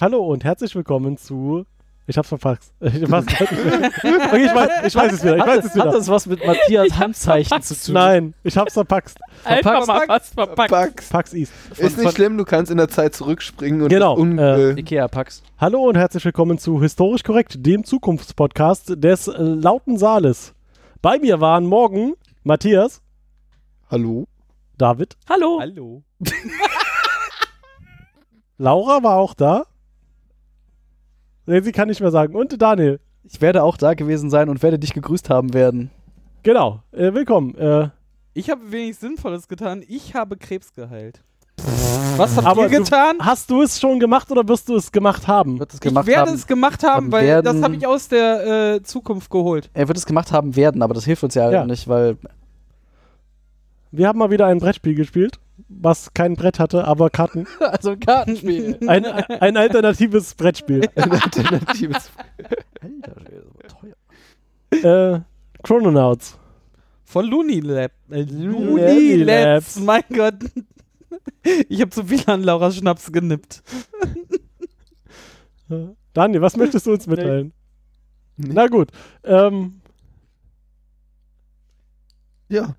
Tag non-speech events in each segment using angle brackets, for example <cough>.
Hallo und herzlich willkommen zu. Ich hab's verpackt. <laughs> Ich, was, okay, ich, weiß, ich weiß es wieder. Ich Hat, weiß das, es wieder. hat das was mit Matthias Handzeichen zu tun? Nein, ich hab's verpackt. Einfach mal was verpackt. Pax. Pax East. Ist nicht schlimm, du kannst in der Zeit zurückspringen und Genau, un äh, äh, Ikea-Pax. Hallo und herzlich willkommen zu Historisch Korrekt, dem Zukunftspodcast des äh, Lauten Saales. Bei mir waren morgen Matthias, Hallo? David, Hallo. Hallo. Laura war auch da. Nee, sie kann nicht mehr sagen. Und Daniel. Ich werde auch da gewesen sein und werde dich gegrüßt haben werden. Genau. Äh, willkommen. Äh, Ich habe wenig Sinnvolles getan. Ich habe Krebs geheilt. Was habt aber ihr getan? Du, hast du es schon gemacht oder wirst du es gemacht haben? Wird es Ich gemacht werde haben. es gemacht haben, haben weil werden- das habe ich aus der äh, Zukunft geholt. er wird es gemacht haben werden, aber das hilft uns ja, Ja. nicht, weil Wir haben mal wieder ein Brettspiel gespielt, was kein Brett hatte, aber Karten. <laughs> also ein Kartenspiel. Ein, ein alternatives Brettspiel. Ein alternatives. <laughs> Alter, Schwede, das war teuer. äh, Chrononauts. Von Looney Lab. Äh, Looney Looney Labs. Labs. Mein Gott. Ich habe zu viel an Laura Schnaps genippt. <laughs> Daniel, was möchtest du uns mitteilen? Nee. Na gut. Ähm, Ja.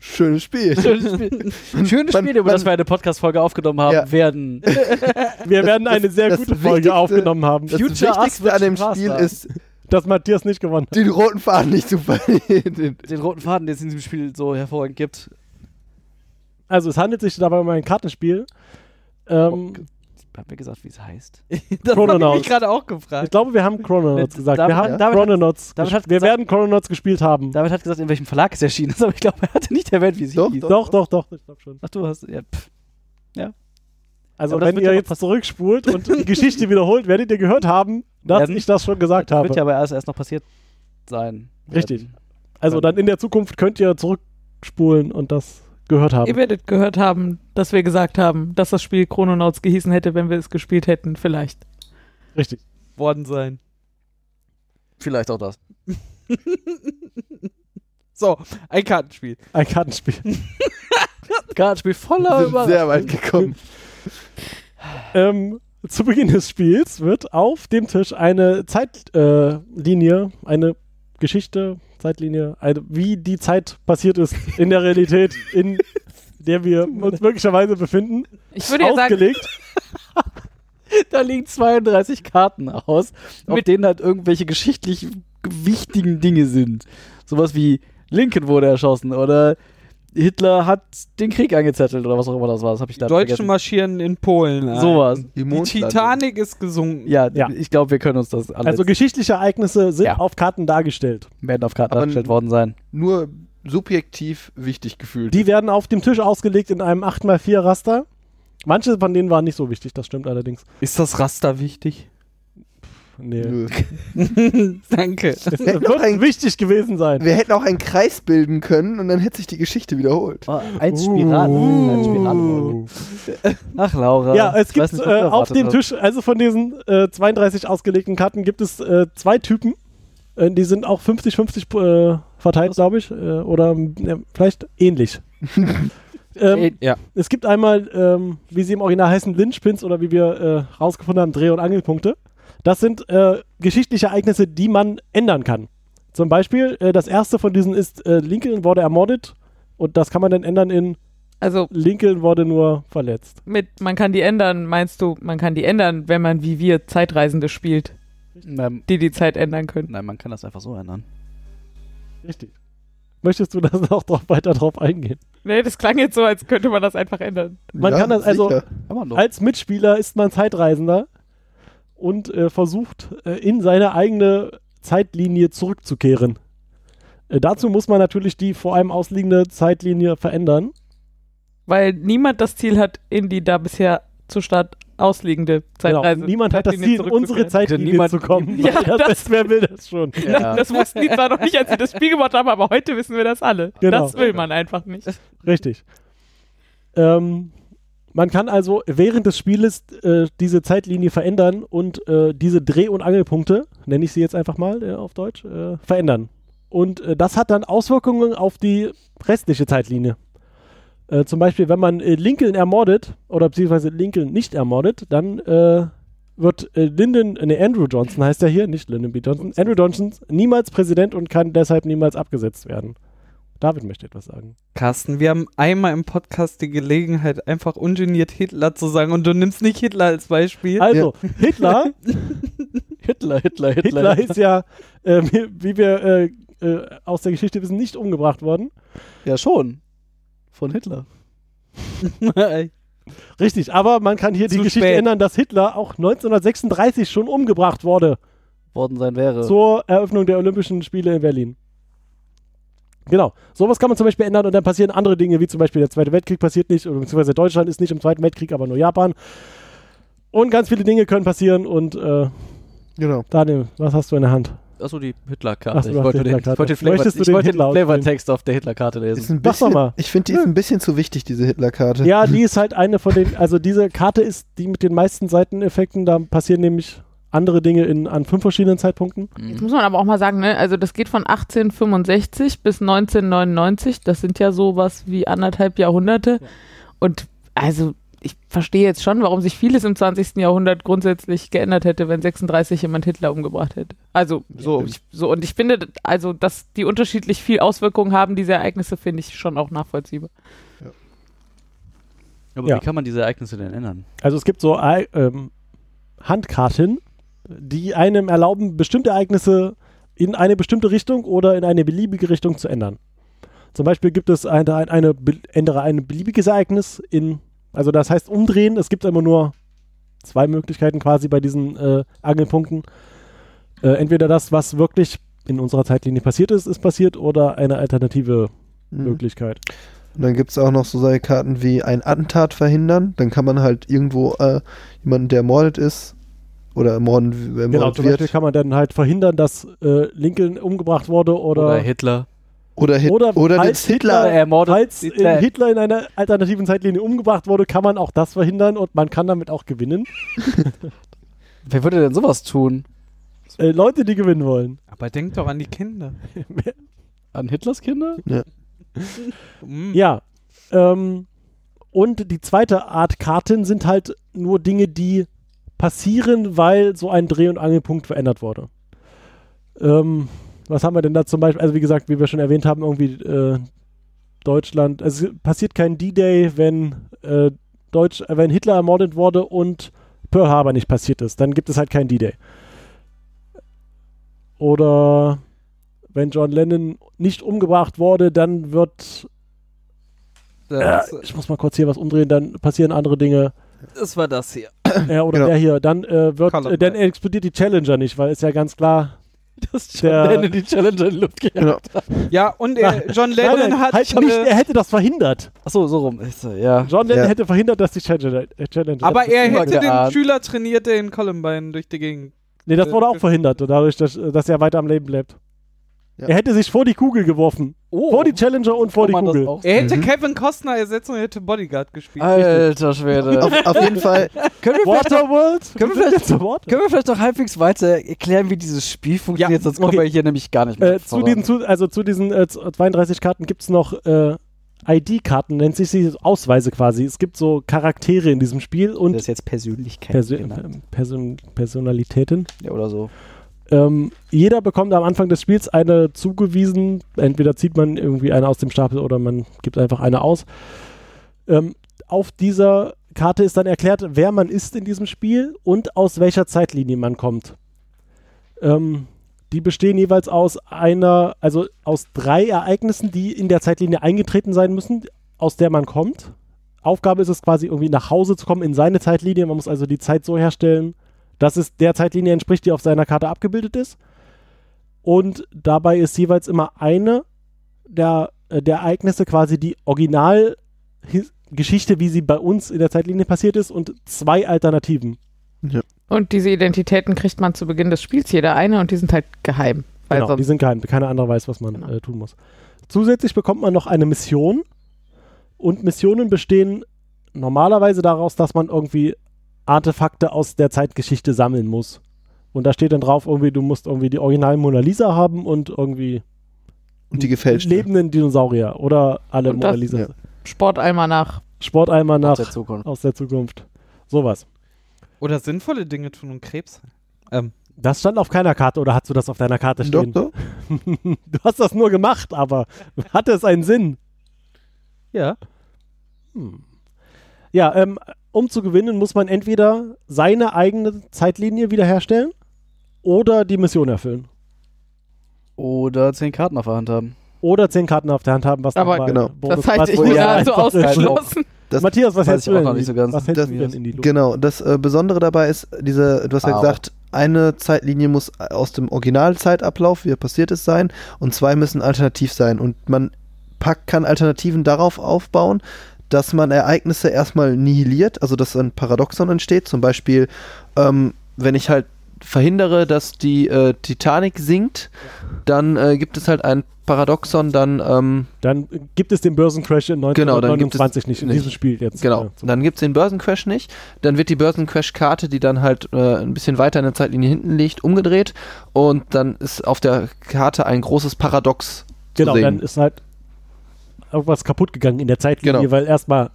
Schönes Spiel. Schönes Spiel, <laughs> Schönes Man- Spiel über man- das wir eine Podcast-Folge aufgenommen haben, Ja. werden. <laughs> wir werden eine das- sehr das gute Folge aufgenommen haben, Das Future Wichtigste an dem Spaß Spiel haben. ist, dass Matthias nicht gewonnen hat. den roten Faden nicht zu verlieren. Den roten Faden, den es in diesem Spiel so hervorragend gibt. Also es handelt sich dabei um ein Kartenspiel. Ähm, Hab mir gesagt, wie es heißt. <laughs> Das habe ich gerade auch ich gefragt. glaube, wir haben Chrononauts <laughs> gesagt. David- wir haben ja? Chrononauts. David hat wir gesagt- werden Chrononauts gespielt haben. David hat gesagt, in welchem Verlag es erschienen ist, aber ich glaube, er hatte nicht erwähnt, wie es Doch, hieß. Doch, doch, doch. Ich glaube schon. Ach, du hast. Ja, pff. Also Aber wenn ihr ja jetzt zurückspult und die <laughs> Geschichte wiederholt, werdet ihr gehört haben, dass Werden. ich das schon gesagt Das habe. wird ja aber erst, erst noch passiert sein. Richtig. also dann in der Zukunft könnt ihr zurückspulen und das gehört haben. Ihr werdet gehört haben, dass wir gesagt haben, dass das Spiel Chrononauts gehießen hätte, wenn wir es gespielt hätten, vielleicht. Richtig. Worden sein. Vielleicht auch das. <laughs> So, ein Kartenspiel. Ein Kartenspiel. <laughs> Kartenspiel voller Überraschungen. sehr weit gekommen. ähm, zu Beginn des Spiels wird auf dem Tisch eine Zeitlinie, äh, eine Geschichte, Zeitlinie, eine, wie die Zeit passiert ist in der Realität, in der wir uns möglicherweise befinden, Ich würde ja sagen, ausgelegt. <laughs> Da liegen 32 Karten aus, auf denen halt irgendwelche geschichtlich wichtigen Dinge sind. Sowas wie Lincoln wurde erschossen oder Hitler hat den Krieg angezettelt oder was auch immer das war. Das habe ich Die da Deutschen vergessen. marschieren in Polen. ein. Sowas. Die, Die. Titanic ist gesunken. Ja, Ja. ich glaube, wir können uns das alles Also geschichtliche Ereignisse sind Ja. auf Karten dargestellt. werden auf Karten Aber dargestellt worden sein. Nur subjektiv wichtig gefühlt. Die werden auf dem Tisch ausgelegt in einem 8x4 Raster. Manche von denen waren nicht so wichtig, das stimmt allerdings. Ist das Raster wichtig? Nee. Nö. <laughs> Danke. Hätten auch wird ein- wichtig gewesen sein. Wir hätten auch einen Kreis bilden können und dann hätte sich die Geschichte wiederholt. Oh, ein Spiral. Ein Spiral. Uh. Ach, Laura. Ja, es gibt nicht, äh, auf dem. Tisch, also von diesen äh, 32 ausgelegten Karten, gibt es äh, zwei Typen. Äh, die sind auch 50-50 äh, verteilt, glaube ich. Äh, oder äh, vielleicht ähnlich. <laughs> ähm, Ja. es gibt einmal, ähm, wie sie im Original heißen, Lynchpins oder wie wir äh, rausgefunden haben, Dreh- und Angelpunkte. Das sind äh, geschichtliche Ereignisse, die man ändern kann. Zum Beispiel, äh, das erste von diesen ist, äh, Lincoln wurde ermordet und das kann man dann ändern in also Lincoln wurde nur verletzt. mit man kann die ändern, meinst du, man kann die ändern, wenn man wie wir Zeitreisende spielt, Nein, die die Zeit ändern können. nein, man kann das einfach so ändern. Richtig. Möchtest du das <laughs> noch drauf, weiter drauf eingehen? Nee, das klang jetzt so, als könnte man das einfach ändern. Man Ja, kann das also als Mitspieler ist man Zeitreisender und äh, versucht äh, in seine eigene Zeitlinie zurückzukehren. Äh, dazu muss man natürlich die vor einem ausliegende Zeitlinie verändern. Weil niemand das Ziel hat, in die da bisher zu Start ausliegende Zeitreise. Genau. Niemand hat das Zeitlinie Ziel, in unsere. Zeitlinie Niemand- zu kommen. <laughs> Ja, das- das, wer will das schon? Ja. Das wussten die zwar noch nicht, als sie das Spiel gemacht haben, aber heute wissen wir das alle. Genau. Das will man einfach nicht. Richtig. Ähm, man kann also während des Spieles äh, diese Zeitlinie verändern und äh, diese Dreh- und Angelpunkte, nenne ich sie jetzt einfach mal äh, auf Deutsch, äh, verändern. Und äh, das hat dann Auswirkungen auf die restliche Zeitlinie. Äh, zum Beispiel, wenn man Lincoln ermordet oder beziehungsweise Lincoln nicht ermordet, dann wird Lyndon, nee, Andrew Johnson heißt er hier, nicht Lyndon B. Johnson, Andrew Johnson niemals Präsident und kann deshalb niemals abgesetzt werden. David möchte etwas sagen. Carsten, wir haben einmal im Podcast die Gelegenheit, einfach ungeniert Hitler zu sagen und du nimmst nicht Hitler als Beispiel. Also, <laughs> Hitler, <laughs> Hitler, Hitler, Hitler. Hitler ist ja, äh, wie, wir äh, äh, aus der Geschichte wissen, nicht umgebracht worden. Ja, schon. Von Hitler. <laughs> Richtig, aber man kann hier die Zu Geschichte spät. ändern, dass Hitler auch 1936 schon umgebracht wurde Worden sein wäre. zur Eröffnung der Olympischen Spiele in Berlin. Genau, sowas kann man zum Beispiel ändern und dann passieren andere Dinge, wie zum Beispiel der Zweite Weltkrieg passiert nicht, oder beziehungsweise Deutschland ist nicht im Zweiten Weltkrieg, aber nur Japan. Und ganz viele Dinge können passieren und äh, Genau. Daniel, was hast du in der Hand? Achso, die Hitlerkarte. Ach so, du ich wollte die den, Flavor, Hitler den? Flavortext auf der Hitlerkarte Ist lesen. ein Mach doch bisschen, mal. Ich finde, die ist ein bisschen zu wichtig, diese Hitler-Karte. Ja, die ist halt eine von den, also diese Karte ist die mit den meisten Seiteneffekten, da passieren nämlich andere Dinge in, an fünf verschiedenen Zeitpunkten. Jetzt muss man aber auch mal sagen, ne, also das geht von 1865 bis 1999, das sind ja sowas wie anderthalb Jahrhunderte. Und also ich verstehe jetzt schon, warum sich vieles im 20. Jahrhundert grundsätzlich geändert hätte, wenn 36 jemand Hitler umgebracht hätte. Also so, ich, so und ich finde, also dass die unterschiedlich viel Auswirkungen haben, diese Ereignisse, finde ich schon auch nachvollziehbar. Aber Ja. wie kann man diese Ereignisse denn ändern? Also es gibt so äh, ähm, Handkarten, die einem erlauben, bestimmte Ereignisse in eine bestimmte Richtung oder in eine beliebige Richtung zu ändern. Zum Beispiel gibt es eine, eine, eine ändere ein beliebiges Ereignis in, also das heißt umdrehen. Es gibt immer nur zwei Möglichkeiten quasi bei diesen äh, Angelpunkten. Äh, entweder das, was wirklich in unserer Zeitlinie passiert ist, ist passiert oder eine alternative Mhm. Möglichkeit. Und dann gibt es auch noch so solche Karten wie ein Attentat verhindern. Dann kann man halt irgendwo äh, jemanden, der ermordet ist oder ermorden, ermordet Genau, zum wird. Beispiel kann man dann halt verhindern, dass äh, Lincoln umgebracht wurde oder, Oder Hitler. Oder, Hit Oder oder, falls Hitler. Hitler ermordet. Falls Hitler- in Hitler in einer alternativen Zeitlinie umgebracht wurde, kann man auch das verhindern und man kann damit auch gewinnen. <laughs> Wer würde denn sowas tun? Äh, Leute, die gewinnen wollen. Aber denk doch an die Kinder. <laughs> An Hitlers Kinder? Mm. Ja. Ähm, und die zweite Art Karten sind halt nur Dinge, die passieren, weil so ein Dreh- und Angelpunkt verändert wurde. Ähm, was haben wir denn da zum Beispiel? Also wie gesagt, wie wir schon erwähnt haben, irgendwie äh, Deutschland, also es passiert kein D-Day, wenn, äh, Deutsch, äh, wenn Hitler ermordet wurde und Pearl Harbor nicht passiert ist. Dann gibt es halt kein D-Day. Oder wenn John Lennon nicht umgebracht wurde, dann wird äh, ich muss mal kurz hier was umdrehen, dann passieren andere Dinge. das war das hier. Ja, oder Genau. der hier. Dann äh, wird, äh, dann explodiert die Challenger nicht, weil ist ja ganz klar. Das Der- John Lennon die Challenger in die Luft gejagt. Genau. Ja, und er, John Lennon nein, hat. halt nicht, äh, er hätte das verhindert. Achso, so rum. Ist, er, ja. John Lennon Ja. hätte verhindert, dass die Challenger. Äh, Challenger aber er hätte den geahnt. Schüler trainiert, der in Columbine durch die Gegend. Nee, das wurde auch verhindert, dadurch, dass, dass er weiter am Leben bleibt. Ja. Er hätte sich vor die Kugel geworfen. Oh. Vor die Challenger und vor die Kugel. Er hätte Mhm. Kevin Costner ersetzt und hätte Bodyguard gespielt. Alter Schwede. auf, auf jeden Fall, <laughs> können, wir vielleicht noch, Waterworld? Können wir vielleicht- können wir vielleicht noch halbwegs weiter erklären, wie dieses Spiel funktioniert? Sonst kommen okay. wir hier nämlich gar nicht mehr Äh, zu diesen, zu, also zu diesen äh, 32 Karten gibt es noch äh, ID-Karten, nennt sich sie Ausweise quasi. Es gibt so Charaktere in diesem Spiel und das ist jetzt Persönlichkeit Persö. Person Personalitäten. Ja, oder so. Ähm, jeder bekommt am Anfang des Spiels eine zugewiesen. Entweder zieht man irgendwie eine aus dem Stapel oder man gibt einfach eine aus. Ähm, auf dieser Karte ist dann erklärt, wer man ist in diesem Spiel und aus welcher Zeitlinie man kommt. Ähm, die bestehen jeweils aus einer, also aus drei Ereignissen, die in der Zeitlinie eingetreten sein müssen, aus der man kommt. Aufgabe ist es quasi irgendwie nach Hause zu kommen in seine Zeitlinie. Man muss also die Zeit so herstellen, dass es der Zeitlinie entspricht, die auf seiner Karte abgebildet ist. Und dabei ist jeweils immer eine der, äh, der Ereignisse quasi die Originalgeschichte, wie sie bei uns in der Zeitlinie passiert ist, und zwei Alternativen. Und diese Identitäten kriegt man zu Beginn des Spiels jeder eine und die sind halt geheim. Weil Genau, die sind geheim. Keiner andere weiß, was man Genau. äh, tun muss. Zusätzlich bekommt man noch eine Mission. Und Missionen bestehen normalerweise daraus, dass man irgendwie Artefakte aus der Zeitgeschichte sammeln muss. Und da steht dann drauf, irgendwie, du musst irgendwie die originalen Mona Lisa haben und irgendwie und die gefälschte. lebenden Dinosaurier oder alle Und Mona das- Lisa. ja. Sporteimer nach. Sporteimer Aus nach der Zukunft. aus der Zukunft. Sowas. Oder sinnvolle Dinge tun und Krebs. Ähm, Das stand auf keiner Karte oder hast du das auf deiner Karte stehen? Doktor? <laughs> Du hast das nur gemacht, aber hatte es einen Sinn? ja. Hm. Ja, ähm, um zu gewinnen, muss man entweder seine eigene Zeitlinie wiederherstellen oder die Mission erfüllen. Oder zehn Karten auf der Hand haben. Oder zehn Karten auf der Hand haben, was Aber genau. Bonus- Das halte ich nicht ja so ist. ausgeschlossen. Das, Matthias, was hältst du denn? nicht die- so ganz. Was hältst Das- du denn in die Luft? genau, das äh, Besondere dabei ist, diese, du hast ja Au. gesagt, eine Zeitlinie muss aus dem Originalzeitablauf, wie er passiert ist, sein und zwei müssen alternativ sein. Und man packt, kann Alternativen darauf aufbauen, dass man Ereignisse erstmal nihiliert, also dass ein Paradoxon entsteht. Zum Beispiel, ähm, wenn ich halt verhindere, dass die äh, Titanic sinkt, dann äh, gibt es halt ein Paradoxon, dann ähm, Dann gibt es den Börsencrash in Genau, dann gibt 1929 es nicht in nicht. diesem Spiel jetzt. Genau, Ja, dann gibt es den Börsencrash nicht. Dann wird die Börsencrash-Karte, die dann halt äh, ein bisschen weiter in der Zeitlinie hinten liegt, umgedreht. Und dann ist auf der Karte ein großes Paradox genau, zu sehen. dann ist halt irgendwas kaputt gegangen in der Zeitlinie, Genau. weil erstmal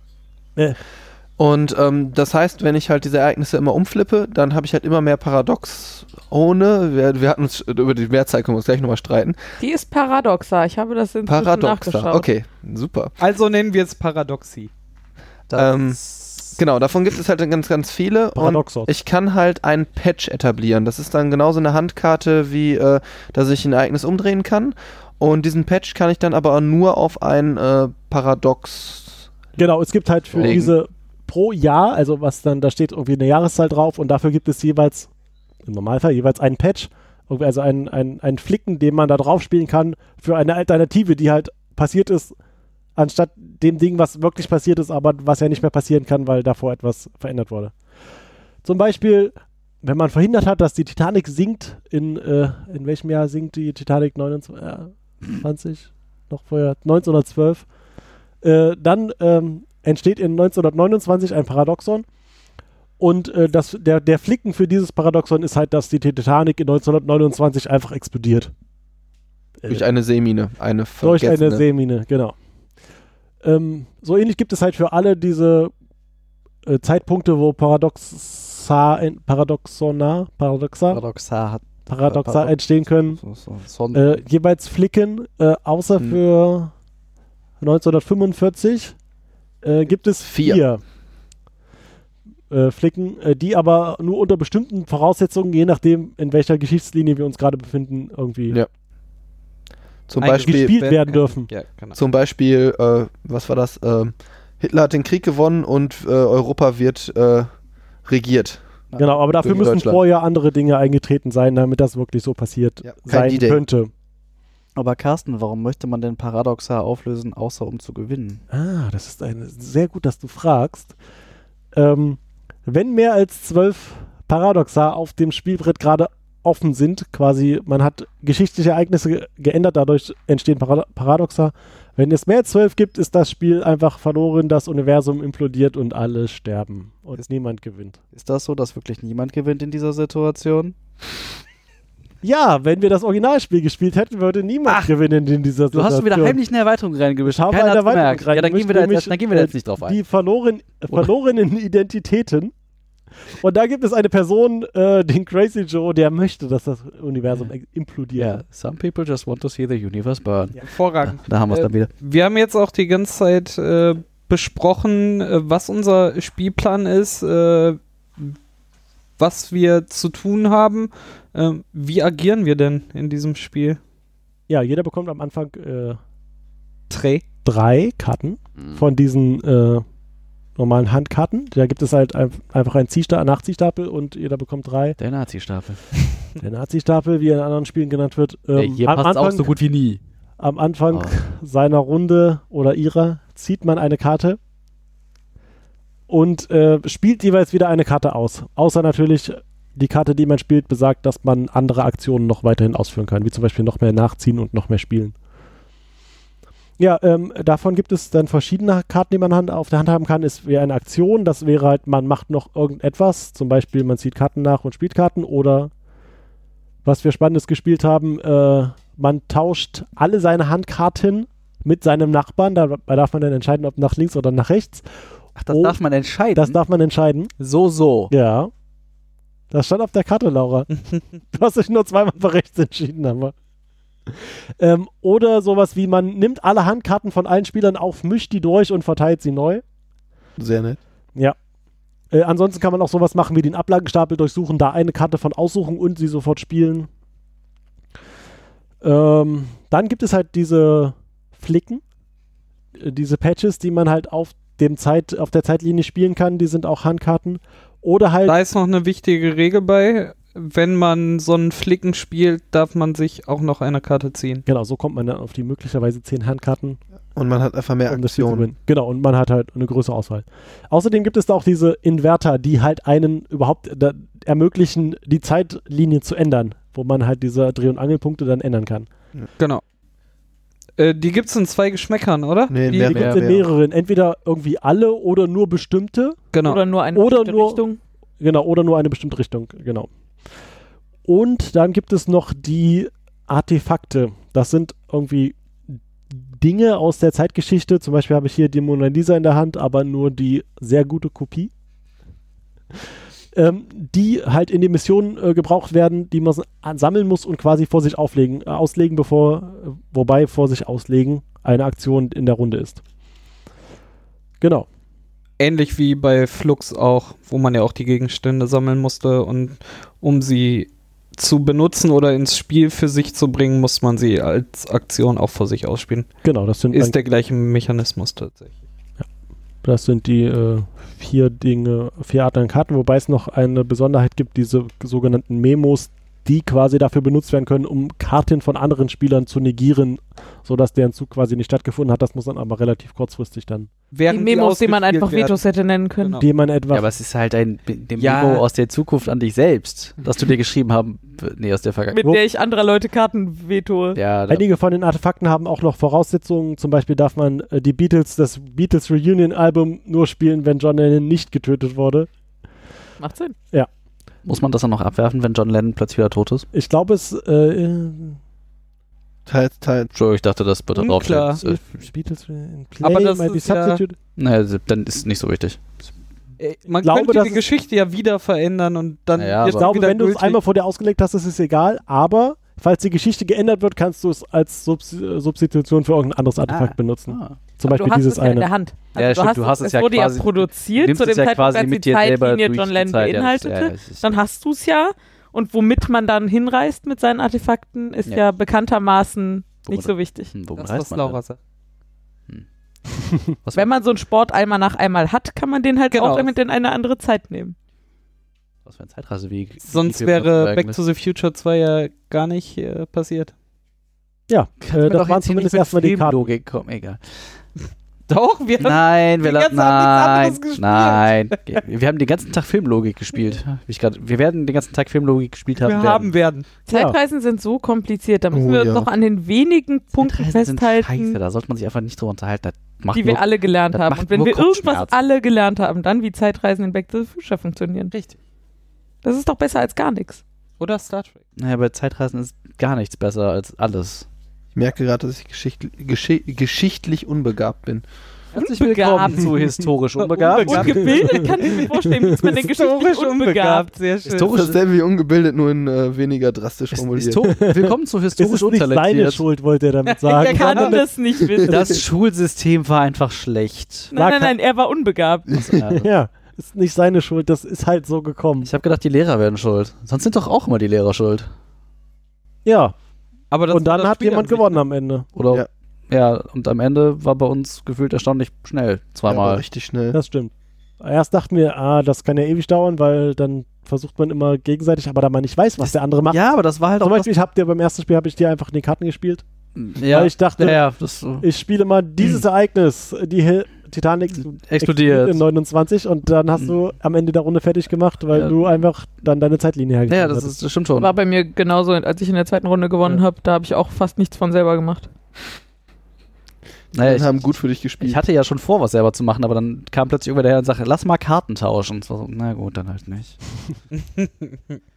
Und ähm, das heißt, wenn ich halt diese Ereignisse immer umflippe, dann habe ich halt immer mehr Paradox ohne. Wir, wir hatten uns über die Mehrzahl können wir uns gleich nochmal streiten. Die ist paradoxa. Ich habe das inzwischen Paradoxa. nachgeschaut. Okay, super. Also nennen wir es Paradoxie. Ähm, Genau, davon gibt es halt ganz, ganz viele. Und Paradoxos. ich kann halt einen Patch etablieren. Das ist dann genauso eine Handkarte, wie äh, dass ich ein Ereignis umdrehen kann. Und diesen Patch kann ich dann aber nur auf ein äh, Paradox. Genau, es gibt halt für Legen. diese pro Jahr, also was dann, da steht irgendwie eine Jahreszahl drauf und dafür gibt es jeweils, im Normalfall jeweils einen Patch, also einen, einen, einen Flicken, den man da drauf spielen kann für eine Alternative, die halt passiert ist, anstatt dem Ding, was wirklich passiert ist, aber was ja nicht mehr passieren kann, weil davor etwas verändert wurde. Zum Beispiel, wenn man verhindert hat, dass die Titanic sinkt, in, äh, in welchem Jahr sinkt die Titanic 29, äh, 20, noch vorher, 1912, äh, dann ähm, entsteht in 1929 ein Paradoxon. Und äh, das, der, der Flicken für dieses Paradoxon ist halt, dass die Titanic in 1929 einfach explodiert. Durch eine Seemine. Eine Durch eine. Seemine, genau. Ähm, so ähnlich gibt es halt für alle diese äh, Zeitpunkte, wo Paradoxa, Paradoxona, Paradoxa, Paradoxa hat Paradoxa Paradox- entstehen können. so, so, Son Äh, jeweils Flicken, äh, außer Hm. für 1945 äh, gibt es Vier. vier, äh, Flicken, äh, die aber nur unter bestimmten Voraussetzungen, je nachdem, in welcher Geschichtslinie wir uns gerade befinden, irgendwie Ja. Zum Beispiel, gespielt Wer- werden dürfen. Ja, genau. zum Beispiel äh, was war das? Ähm, Hitler hat den Krieg gewonnen und äh, Europa wird äh, regiert. Genau, aber dafür müssen vorher andere Dinge eingetreten sein, damit das wirklich so passiert Ja, sein könnte. Aber Carsten, warum möchte man denn Paradoxa auflösen, außer um zu gewinnen? Ah, das ist eine, sehr gut, dass du fragst. Ähm, wenn mehr als zwölf Paradoxa auf dem Spielbrett gerade offen sind, quasi man hat geschichtliche Ereignisse ge geändert, dadurch entstehen Parad Paradoxa. Wenn es mehr als zwölf gibt, ist das Spiel einfach verloren, das Universum implodiert und alle sterben und Ist- niemand gewinnt. Ist das so, dass wirklich niemand gewinnt in dieser Situation? Ja, wenn wir das Originalspiel gespielt hätten, würde niemand Ach, gewinnen in dieser Du hast Situation. wieder heimlich eine Erweiterung reingemischt. Ich habe Keiner eine Erweiterung gemerkt. Ja, dann gehen, wir da reingemischt, jetzt, dann gehen wir da jetzt nicht drauf ein. die verloren, verlorenen Identitäten. Und da gibt es eine Person, äh, den Crazy Joe, der möchte, dass das Universum implodiert. Ja, some people just want to see the universe burn. Hervorragend. Da haben wir es Äh, dann wieder. Wir haben jetzt auch die ganze Zeit äh, besprochen, äh, was unser Spielplan ist, äh, was wir zu tun haben. Ähm, wie agieren wir denn in diesem Spiel? Ja, jeder bekommt am Anfang äh, Trey. drei Karten von diesen äh, normalen Handkarten. Da gibt es halt ein, einfach einen Ziehsta Nachziehstapel und jeder bekommt drei. Der Nazi-Stapel. <laughs> Der Nazistapel, wie er in anderen Spielen genannt wird. Ähm, Ey, hier am passt auch Anfang, so gut wie nie. am Anfang Oh. <laughs> seiner Runde oder ihrer zieht man eine Karte und äh, spielt jeweils wieder eine Karte aus. Außer natürlich die Karte, die man spielt, besagt, dass man andere Aktionen noch weiterhin ausführen kann, wie zum Beispiel noch mehr nachziehen und noch mehr spielen. Ja, ähm, davon gibt es dann verschiedene Karten, die man hand, auf der Hand haben kann. Es wäre eine Aktion, das wäre halt, man macht noch irgendetwas, zum Beispiel man zieht Karten nach und spielt Karten oder was wir Spannendes gespielt haben, äh, man tauscht alle seine Handkarten mit seinem Nachbarn. Da, da darf man dann entscheiden, ob nach links oder nach rechts. Ach, das Oh, darf man entscheiden. Das darf man entscheiden. so, so. Ja. Das stand auf der Karte, Laura. <laughs> du hast dich nur zweimal für rechts entschieden, aber. Ähm, oder sowas wie, man nimmt alle Handkarten von allen Spielern auf, mischt die durch und verteilt sie neu. Sehr nett. Äh, ansonsten kann man auch sowas machen wie den Ablagestapel durchsuchen, da eine Karte von aussuchen und sie sofort spielen. Ähm, dann gibt es halt diese Flicken, äh, diese Patches, die man halt auf dem Zeit, auf der Zeitlinie spielen kann, die sind auch Handkarten. Oder halt, Da ist noch eine wichtige Regel bei. Wenn man so einen Flicken spielt, darf man sich auch noch eine Karte ziehen. genau, so kommt man dann auf die möglicherweise zehn Handkarten, Und man hat einfach mehr um Aktionen. Genau, und man hat halt eine größere Auswahl. Außerdem gibt es da auch diese Inverter, die halt einen überhaupt da, ermöglichen, die Zeitlinie zu ändern, wo man halt diese Dreh- und Angelpunkte dann ändern kann. Genau. Äh, die gibt es in zwei Geschmäckern, oder? Nee, die, mehr- Die gibt es in mehreren, entweder irgendwie alle oder nur bestimmte. Genau. Oder nur eine Oder bestimmte nur- Richtung. Genau, oder nur eine bestimmte Richtung, genau. Und dann gibt es noch die Artefakte. Das sind irgendwie Dinge aus der Zeitgeschichte. Zum Beispiel habe ich hier die Mona Lisa in der Hand, aber nur die sehr gute Kopie. Ähm, die halt in den Missionen äh, gebraucht werden, die man sammeln muss und quasi vor sich auflegen, äh, auslegen, bevor, äh, wobei vor sich auslegen eine Aktion in der Runde ist. Genau. Ähnlich wie bei Flux auch, wo man ja auch die Gegenstände sammeln musste und um sie zu benutzen oder ins Spiel für sich zu bringen, muss man sie als Aktion auch vor sich ausspielen. Genau, das sind Ist der gleiche Mechanismus tatsächlich. Das sind die äh, vier Dinge, vier Arten an Karten, wobei es noch eine Besonderheit gibt, diese sogenannten Memos, die quasi dafür benutzt werden können, um Karten von anderen Spielern zu negieren, sodass deren Zug quasi nicht stattgefunden hat. Das muss dann aber relativ kurzfristig dann, Die Memos, die man einfach werden. Vetos hätte nennen können. Genau. die man etwa Ja, aber es ist halt ein dem Ja. Memo aus der Zukunft an dich selbst, dass du dir geschrieben haben, nee, aus der Vergangenheit. Mit der ich anderer Leute Karten vetoe. Ja, Einige von den Artefakten haben auch noch Voraussetzungen. Zum Beispiel darf man äh, die Beatles, das Beatles Reunion Album nur spielen, wenn John Lennon nicht getötet wurde. Macht Sinn. muss man das dann noch abwerfen, wenn John Lennon plötzlich wieder tot ist? Ich glaube, es äh, Teils, teils. Entschuldigung, ich dachte, das wird drauf. Unklar. Äh, Beatles in Play Aber das ist ja- naja, dann ist nicht so wichtig. Man glaube, könnte die Geschichte ja wieder verändern und dann wird Ich glaube, wenn du es einmal vor dir ausgelegt hast, ist es egal, aber falls die Geschichte geändert wird, kannst du es als Subs Substitution für irgendein anderes Artefakt Ah. benutzen. Ah. Zum Aber Beispiel du hast dieses es ja in eine. der Hand. Ja, stimmt, du hast es ja wurde quasi- ja produziert zu dem es ja Zeitpunkt, quasi als die mit dir selber Zeitlinie John Lennon ja, beinhaltete. ja, es dann hast du es ja. Und womit man dann hinreist mit seinen Artefakten, ist Ja. ja, bekanntermaßen nicht so wichtig. Hm, Das, reist was man Laura <laughs> sagt. Was, Wenn man so einen Sport einmal nach einmal hat, kann man den halt Genau. auch mit in eine andere Zeit nehmen. was für ein Zeitreiseweg. Sonst wäre Back to the Future 2 ja gar nicht äh, passiert. Ja, äh, das doch waren zumindest erstmal die Karten. Filmlogik kommen, egal. Doch, wir haben Nein, wir nichts Nein, anderes gespielt. nein. Wir haben den ganzen Tag Filmlogik gespielt. Ich grad, wir werden den ganzen Tag Filmlogik gespielt haben. wir werden. haben werden. Zeitreisen sind so kompliziert, da müssen Oh, wir uns ja. noch an den wenigen Punkten Zeitreisen sind festhalten, Scheiße, da sollte man sich einfach nicht drüber unterhalten. Die nur, wir alle gelernt haben. Und wenn wir irgendwas alle gelernt haben, dann wie Zeitreisen in Back to the Future funktionieren. Richtig. Das ist doch besser als gar nichts. Oder Star Trek. Naja, bei Zeitreisen ist gar nichts besser als alles. Ich merke gerade, dass ich geschicht, geschi geschichtlich unbegabt bin. Herzlich Unbegabt. willkommen zu Historisch Unbegabt. Unbegabt. Ungebildet kann ich mir vorstellen, wie ist man denn geschichtlich unbegabt? sehr schön. Historisch ist, wie ungebildet, nur in äh, weniger drastisch formuliert. Histo willkommen zu Historisch ist nicht seine. Schuld, wollte <laughs> er damit Er sagen. kann sondern das nicht wissen. Das Schulsystem war einfach schlecht. nein, nein, nein, er war unbegabt. <laughs> ja, ist nicht seine Schuld, das ist halt so gekommen. Ich habe gedacht, die Lehrer werden schuld. Sonst sind doch auch immer die Lehrer schuld. Ja, Aber das und dann das hat Spiel jemand gewonnen am Ende. Oder? Ja. Ja. und am Ende war bei uns gefühlt erstaunlich schnell. Ja, Zweimal. aber richtig schnell. Das stimmt. Erst dachten wir, ah, das kann ja ewig dauern, weil dann versucht man immer gegenseitig, aber da man nicht weiß, was der andere macht. ja, aber das war halt Zum auch. Beispiel, ich habe dir beim ersten Spiel habe ich dir einfach in die Karten gespielt, das, ja, weil ich dachte, ja, ja, das ich spiele mal dieses <clears throat> Ereignis, die Titanic explodiert. in 29 und dann hast du am Ende der Runde fertig gemacht, weil Ja. du einfach dann deine Zeitlinie Ja, hergestellt das, hast. ist, das stimmt schon. War bei mir genauso, als ich in der zweiten Runde gewonnen Ja. habe, da habe ich auch fast nichts von selber gemacht. naja, Wir ich, haben gut für dich gespielt. ich hatte ja schon vor, was selber zu machen, aber dann kam plötzlich irgendwer daher und sagte, lass mal Karten tauschen. Und es war so, na gut, dann halt nicht. <laughs> <laughs>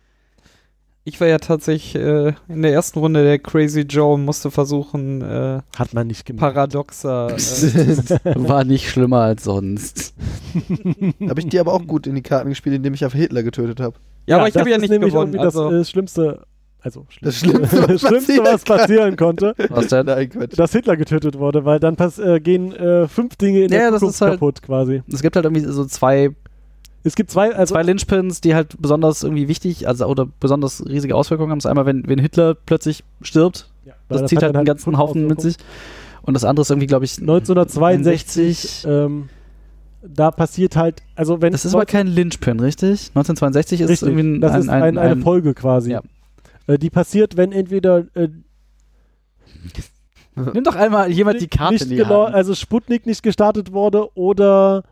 Ich war ja tatsächlich äh, in der ersten Runde der Crazy Joe und musste versuchen, äh, Hat man nicht gemacht. paradoxer. Äh, <laughs> War nicht schlimmer als sonst. habe ich dir aber auch gut in die Karten gespielt, indem ich einfach Hitler getötet habe. Ja, aber ich habe ja nicht nämlich gewonnen. irgendwie Also, das äh, Schlimmste, also Das Schlimmste, <laughs> was Schlimmste, passieren was passieren konnte, Was denn? Nein, dass Hitler getötet wurde, weil dann pass äh, gehen äh, fünf Dinge in Ja, der das Zukunft ist halt- kaputt quasi. Es gibt halt irgendwie so zwei, Es gibt zwei, also zwei Lynchpins, die halt besonders irgendwie wichtig, also oder besonders riesige Auswirkungen haben. Das ist einmal, wenn, wenn Hitler plötzlich stirbt, ja, weil das zieht halt einen ganzen fünf Haufen mit sich. Und das andere ist irgendwie, glaube ich, 1962, ähm, da passiert halt, also wenn Das ist aber kein Lynchpin, richtig? 1962 ist Richtig, irgendwie ein, das ist ein, ein, eine ein- Folge quasi. Ja. Äh, die passiert, wenn entweder äh, Nimm doch einmal jemand die Karte nicht die genau, also Sputnik nicht gestartet wurde oder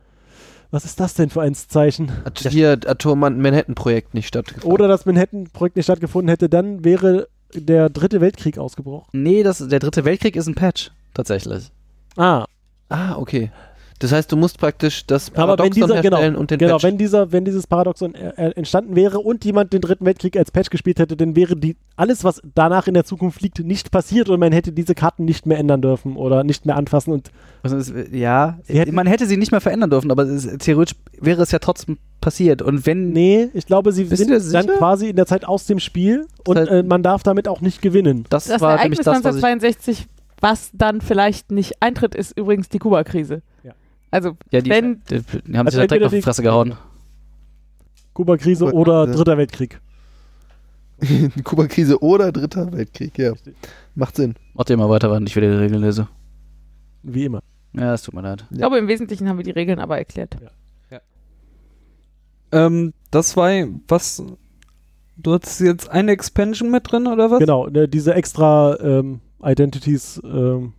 was ist das denn für ein Zeichen? Hat hier Atom-Manhattan-Projekt nicht stattgefunden. Oder das Manhattan-Projekt nicht stattgefunden hätte, dann wäre der dritte Weltkrieg ausgebrochen. Nee, das, der dritte Weltkrieg ist ein Patch, tatsächlich. Ah, Ah, okay. Das heißt, du musst praktisch das Paradoxon dieser, genau, herstellen und den genau Patch. wenn, dieser, wenn dieses Paradoxon entstanden wäre und jemand den dritten Weltkrieg als Patch gespielt hätte, dann wäre die, alles, was danach in der Zukunft liegt, nicht passiert und man hätte diese Karten nicht mehr ändern dürfen oder nicht mehr anfassen und Also es, ja, hätten- man hätte sie nicht mehr verändern dürfen, aber es, theoretisch wäre es ja trotzdem passiert. Und wenn. Nee, ich glaube, sie sind dann sicher? quasi in der Zeit aus dem Spiel und Das heißt- äh, man darf damit auch nicht gewinnen. Das, Das war nämlich Ereignis das, was ich. 1962, was dann vielleicht nicht eintritt, ist übrigens die Kuba-Krise. Ja. Also, Ja, die, wenn- die, die haben Also sich da direkt auf die Fresse gehauen. Kuba-Krise Kuba- oder ja. Dritter Weltkrieg. <laughs> Kuba-Krise oder Dritter Weltkrieg, ja. Macht Sinn. Macht ihr mal weiter, wann ich wieder die Regeln lese. Wie immer. Ja, es tut mir leid. ich glaube, im Wesentlichen haben wir die Regeln aber erklärt. ähm, das war was. Du hast jetzt eine Expansion mit drin oder was? Genau, ne, diese extra ähm, Identities, ähm,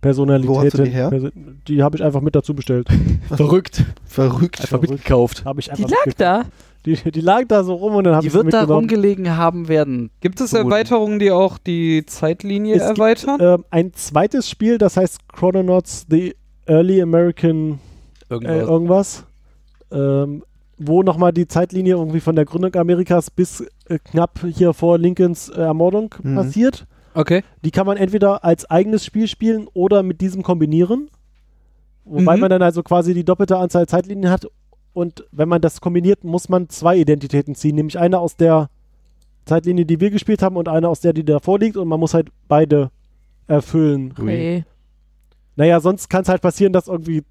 Personalitäten. Wo hast du die her? Perso- die habe ich einfach mit dazu bestellt. <laughs> Verrückt. Verrückt. Einfach mitgekauft. Habe ich Die einfach lag mitgekauft. da. Die, die lag da so rum und dann habe Die ich sie wird da mitgenommen. rumgelegen haben werden. Gibt es. Erweiterungen, die auch die Zeitlinie Es gibt, erweitern? ähm, ein zweites Spiel, das heißt Chrononauts The Early American äh, Irgendwas. irgendwas, ähm, wo nochmal die Zeitlinie irgendwie von der Gründung Amerikas bis äh, knapp hier vor Lincolns äh, Ermordung Mhm. passiert. Okay. Die kann man entweder als eigenes Spiel spielen oder mit diesem kombinieren. Wobei Mhm. man dann also quasi die doppelte Anzahl Zeitlinien hat. Und wenn man das kombiniert, muss man zwei Identitäten ziehen. Nämlich eine aus der Zeitlinie, die wir gespielt haben und eine aus der, die davor liegt. Und man muss halt beide erfüllen. Okay. Naja, sonst kann es halt passieren, dass irgendwie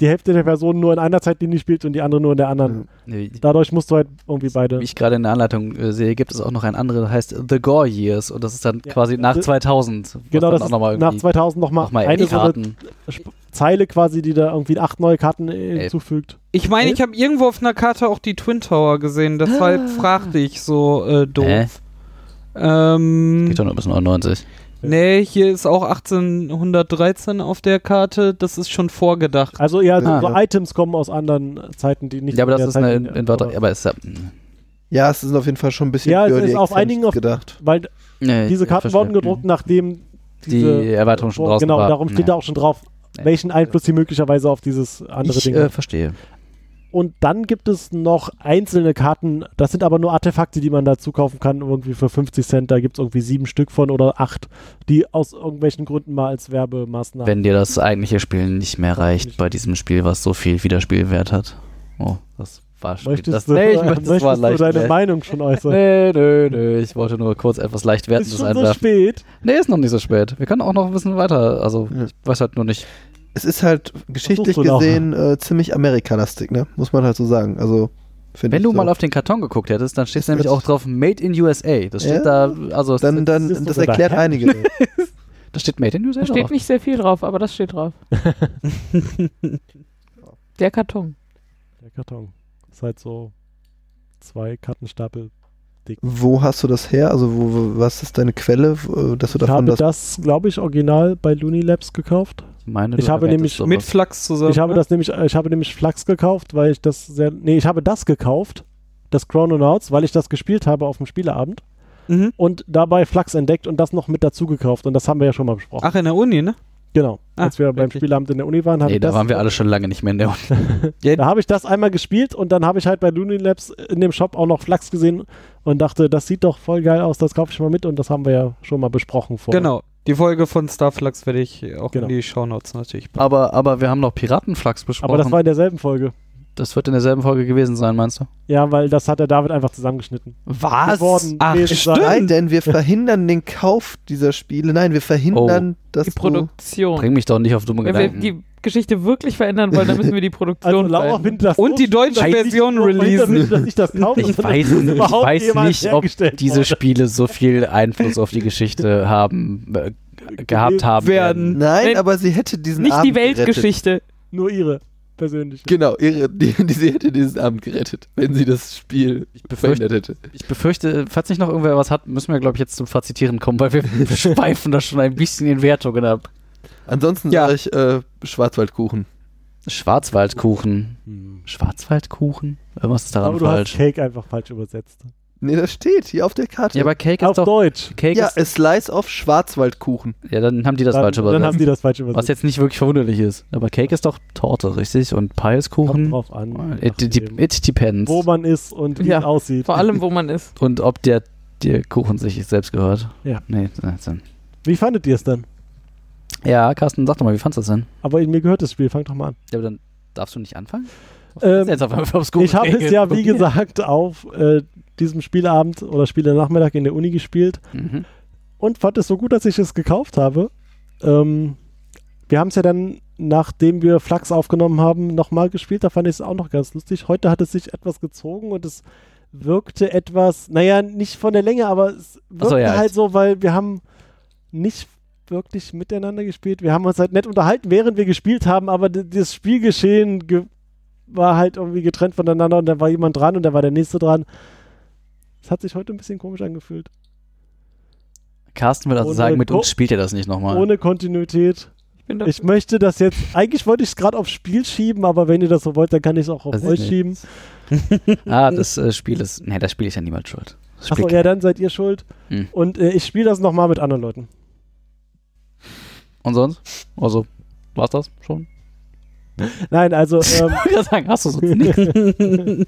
die Hälfte der Personen nur in einer Zeitlinie spielt und die andere nur in der anderen. Dadurch musst du halt irgendwie beide. Wie ich gerade in der Anleitung äh, sehe, gibt es auch noch ein anderes, das heißt The Gore Years. Und das ist dann Ja. quasi nach Das- 2000. was genau, das auch ist noch mal nach irgendwie 2000 nochmal noch mal eine so eine Zeile quasi, die da irgendwie acht neue Karten äh, hinzufügt. Ich meine, ich habe irgendwo auf einer Karte auch die Twin Tower gesehen, deshalb fragte ich so äh, doof. Ähm, Geht doch nur bis 99. nee, hier ist auch 1813 auf der Karte, das ist schon vorgedacht. Also ja, Ah. so Items kommen aus anderen Zeiten, die nicht Ja, aber in das der ist eine Zeitlinie- in, in Wörter. Aber ist ja. Ja, es ist auf jeden Fall schon ein bisschen Ja, es ist die auf einigen auf- gedacht. Weil Nee, diese Karten verstehe. wurden gedruckt, nachdem Die diese Erweiterung schon draußen Genau, war. darum steht Ja. da auch schon drauf, welchen Einfluss sie möglicherweise auf dieses andere Ich Ding äh, haben. verstehe. Und dann gibt es noch einzelne Karten, das sind aber nur Artefakte, die man dazu kaufen kann, irgendwie für 50 Cent. Da gibt es irgendwie sieben Stück von oder acht, die aus irgendwelchen Gründen mal als Werbemaßnahmen. Wenn dir das eigentliche Spiel nicht mehr reicht bei diesem Spiel, was so viel Wiederspielwert hat. Oh, das war schon. möchtest das, du, nee, ich möchte das möchtest war du deine nee. Meinung schon äußern? Nee, nö, nö. Ich wollte nur kurz etwas leicht ist Wertendes schon so einwerfen. spät. nee, ist noch nicht so spät. Wir können auch noch ein bisschen weiter. Also, Ja. ich weiß halt nur nicht. Es ist halt geschichtlich gesehen äh, ziemlich Amerikalastik, ne? Muss man halt so sagen. Also, Wenn ich du so. mal auf den Karton geguckt hättest, dann steht es nämlich auch drauf Made in USA. Das steht Ja. da, also, Dann, dann, das ist <laughs> das erklärt Hack. einige. da steht Made in USA Da steht drauf. nicht sehr viel drauf, aber das steht drauf. <laughs> Der Karton. Der Karton. Ist halt so zwei Kartenstapel. Wo hast du das her? Also, wo, wo, was ist deine Quelle, äh, dass du Ich davon habe das. das, glaube ich, original bei Looney Labs gekauft. Ich meine, Ich habe nämlich sowas. Mit Flachs zusammen. Ich habe ne? das nämlich, äh, ich habe nämlich Flachs gekauft, weil ich das sehr, nee, ich habe das gekauft, das Chrononauts, weil ich das gespielt habe auf dem Spieleabend Mhm. und dabei Flachs entdeckt und das noch mit dazu gekauft und das haben wir ja schon mal besprochen. Ach, in der Uni, ne? genau. Ah, Als wir beim wirklich. Spieleabend in der Uni waren, habe Nee, ich da das, waren wir alle schon lange nicht mehr in der Uni. <laughs> da habe ich das einmal gespielt und dann habe ich halt bei Looney Labs in dem Shop auch noch Flachs gesehen und dachte, das sieht doch voll geil aus, das kaufe ich mal mit und das haben wir ja schon mal besprochen vorher. Genau. Die Folge von Starflux werde ich auch Genau. in die Shownotes natürlich packen. Aber, aber wir haben noch Piratenflachs besprochen. Aber das war in derselben Folge. Das wird in derselben Folge gewesen sein, meinst du? Ja, weil das hat der David einfach zusammengeschnitten. Was? Geworden, Ach, stimmt. Nein, denn wir verhindern den Kauf dieser Spiele. Nein, wir verhindern, dass Die du Produktion. Bring mich doch nicht auf dumme Wenn wir Gedanken. die Geschichte wirklich verändern wollen, dann müssen wir die Also Produktion Laura verändern. findet das Und so die deutsche Version ich releasen. dass ich das kaufe, Ich weiß, nicht- ich weiß ob diese wurde. Spiele so viel Einfluss auf die Geschichte haben, äh, gehabt haben Werden. Nein, Nein, aber sie hätte diesen Nicht Abend die Weltgeschichte. Nur ihre persönliche. Genau, ihre, die, die, sie hätte diesen Abend gerettet, wenn sie das Spiel befürchte- verändert hätte. Ich befürchte, falls nicht noch irgendwer was hat, müssen wir, glaube ich, jetzt zum Fazitieren kommen, weil wir <laughs> schweifen da schon ein bisschen in Wertungen ab. Ansonsten Ja. sage ich äh, Schwarzwaldkuchen. Schwarzwaldkuchen. Hm. Schwarzwaldkuchen? Irgendwas ist daran Aber du hast falsch. Cake einfach falsch übersetzt. Nee, das steht hier auf der Karte. Ja, aber Cake ist Auf doch. Deutsch. Cake ja, ist, a Slice of Schwarzwaldkuchen. ja, dann haben die das dann, falsch dann haben übersetzt. die das falsch Was übersetzt. jetzt nicht wirklich verwunderlich ist. Aber Cake ist doch Torte, richtig? Und Pie ist Kommt Kuchen. drauf an. It, it, it depends. wo man ist und wie Ja, es aussieht. Vor allem, wo man ist. Und ob der, der Kuchen sich selbst gehört. Ja. Nee, dann. Wie fandet ihr es dann? Ja, Carsten, sag doch mal, wie fandest du das denn? Aber mir gehört das Spiel, fang doch mal an. Ja, aber dann darfst du nicht anfangen? Ähm, jetzt auf Kuchen ich habe es ja, wie gesagt, auf äh, diesem Spielabend oder Spiele-Nachmittag in der Uni gespielt Mhm. und fand es so gut, dass ich es gekauft habe. Ähm, wir haben es ja dann, nachdem wir Flux aufgenommen haben, nochmal gespielt. Da fand ich es auch noch ganz lustig. Heute hat es sich etwas gezogen und es wirkte etwas, naja, nicht von der Länge, aber es wirkte so, ja, halt so, weil wir haben nicht wirklich miteinander gespielt. Wir haben uns halt nett unterhalten, während wir gespielt haben, aber das Spielgeschehen ge war halt irgendwie getrennt voneinander und da war jemand dran und da war der nächste dran. Es hat sich heute ein bisschen komisch angefühlt. Carsten will also Ohne sagen, mit uns spielt er das nicht nochmal. Ohne Kontinuität. Ich Ich möchte das jetzt, eigentlich wollte ich es gerade aufs Spiel schieben, aber wenn ihr das so wollt, dann kann ich es auch auf ich euch schieben. <laughs> Ah, das äh, Spiel ist. Nee, das Spiel ist ja niemand schuld. Das Achso, ja, dann seid ihr schuld. Hm. Und äh, ich spiele das nochmal mit anderen Leuten. Und sonst? Also, war's das schon? Nein, also, ähm, <laughs> Ich sagen, hast du sonst nicht. <laughs>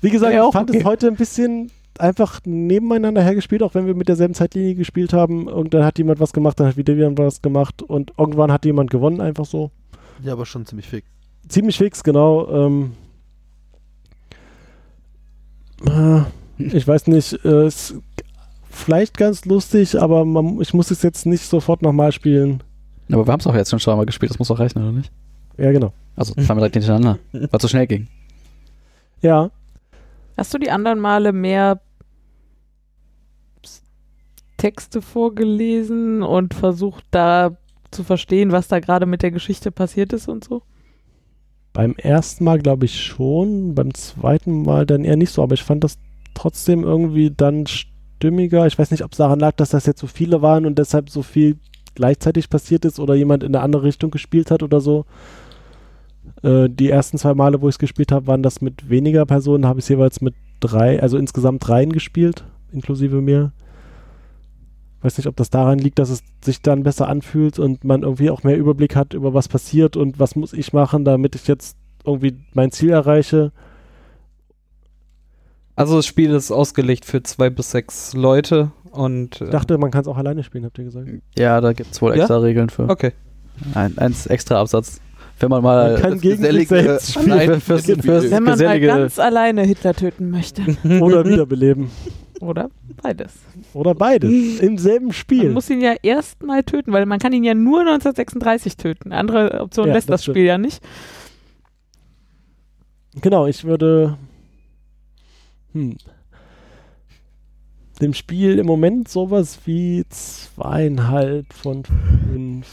wie gesagt, Ja, auch ich fand okay. es heute ein bisschen einfach nebeneinander hergespielt, auch wenn wir mit derselben Zeitlinie gespielt haben. Und dann hat jemand was gemacht, dann hat wieder jemand was gemacht und irgendwann hat jemand gewonnen, einfach so. Ja, aber schon ziemlich fix. Ziemlich fix, genau. Ähm, äh, ich weiß nicht, äh, ist vielleicht ganz lustig, aber man, ich muss es jetzt nicht sofort nochmal spielen. Aber wir haben es auch jetzt schon zweimal gespielt, das muss doch reichen, oder nicht? Ja, genau. Also zweimal direkt hintereinander, weil es so schnell ging. Ja, Hast du die anderen Male mehr Texte vorgelesen und versucht da zu verstehen, was da gerade mit der Geschichte passiert ist und so? beim ersten Mal glaube ich schon, beim zweiten Mal dann eher nicht so, aber ich fand das trotzdem irgendwie dann stimmiger. Ich weiß nicht, ob es daran lag, dass das jetzt so viele waren und deshalb so viel gleichzeitig passiert ist oder jemand in eine andere Richtung gespielt hat oder so. Äh, die ersten zwei Male, wo ich es gespielt habe, waren das mit weniger Personen, habe ich jeweils mit drei, also insgesamt dreien gespielt, inklusive mir. Weiß nicht, ob das daran liegt, dass es sich dann besser anfühlt und man irgendwie auch mehr Überblick hat über was passiert und was muss ich machen, damit ich jetzt irgendwie mein Ziel erreiche. Also das Spiel ist ausgelegt für zwei bis sechs Leute und äh, Ich dachte, man kann es auch alleine spielen, habt ihr gesagt. Ja, da gibt es wohl Ja? extra Regeln für. okay. Ein, eins extra Absatz. Wenn man mal. Man gesellige- Nein, fürs, fürs Wenn man mal ganz alleine Hitler töten möchte. <laughs> oder wiederbeleben. Oder beides. Oder beides. Im selben Man Spiel. muss ihn ja erstmal töten, weil man kann ihn ja nur 1936 töten. Andere Option Ja, lässt das das Spiel ja nicht. Genau, ich würde hm, dem Spiel im Moment sowas wie zweieinhalb von fünf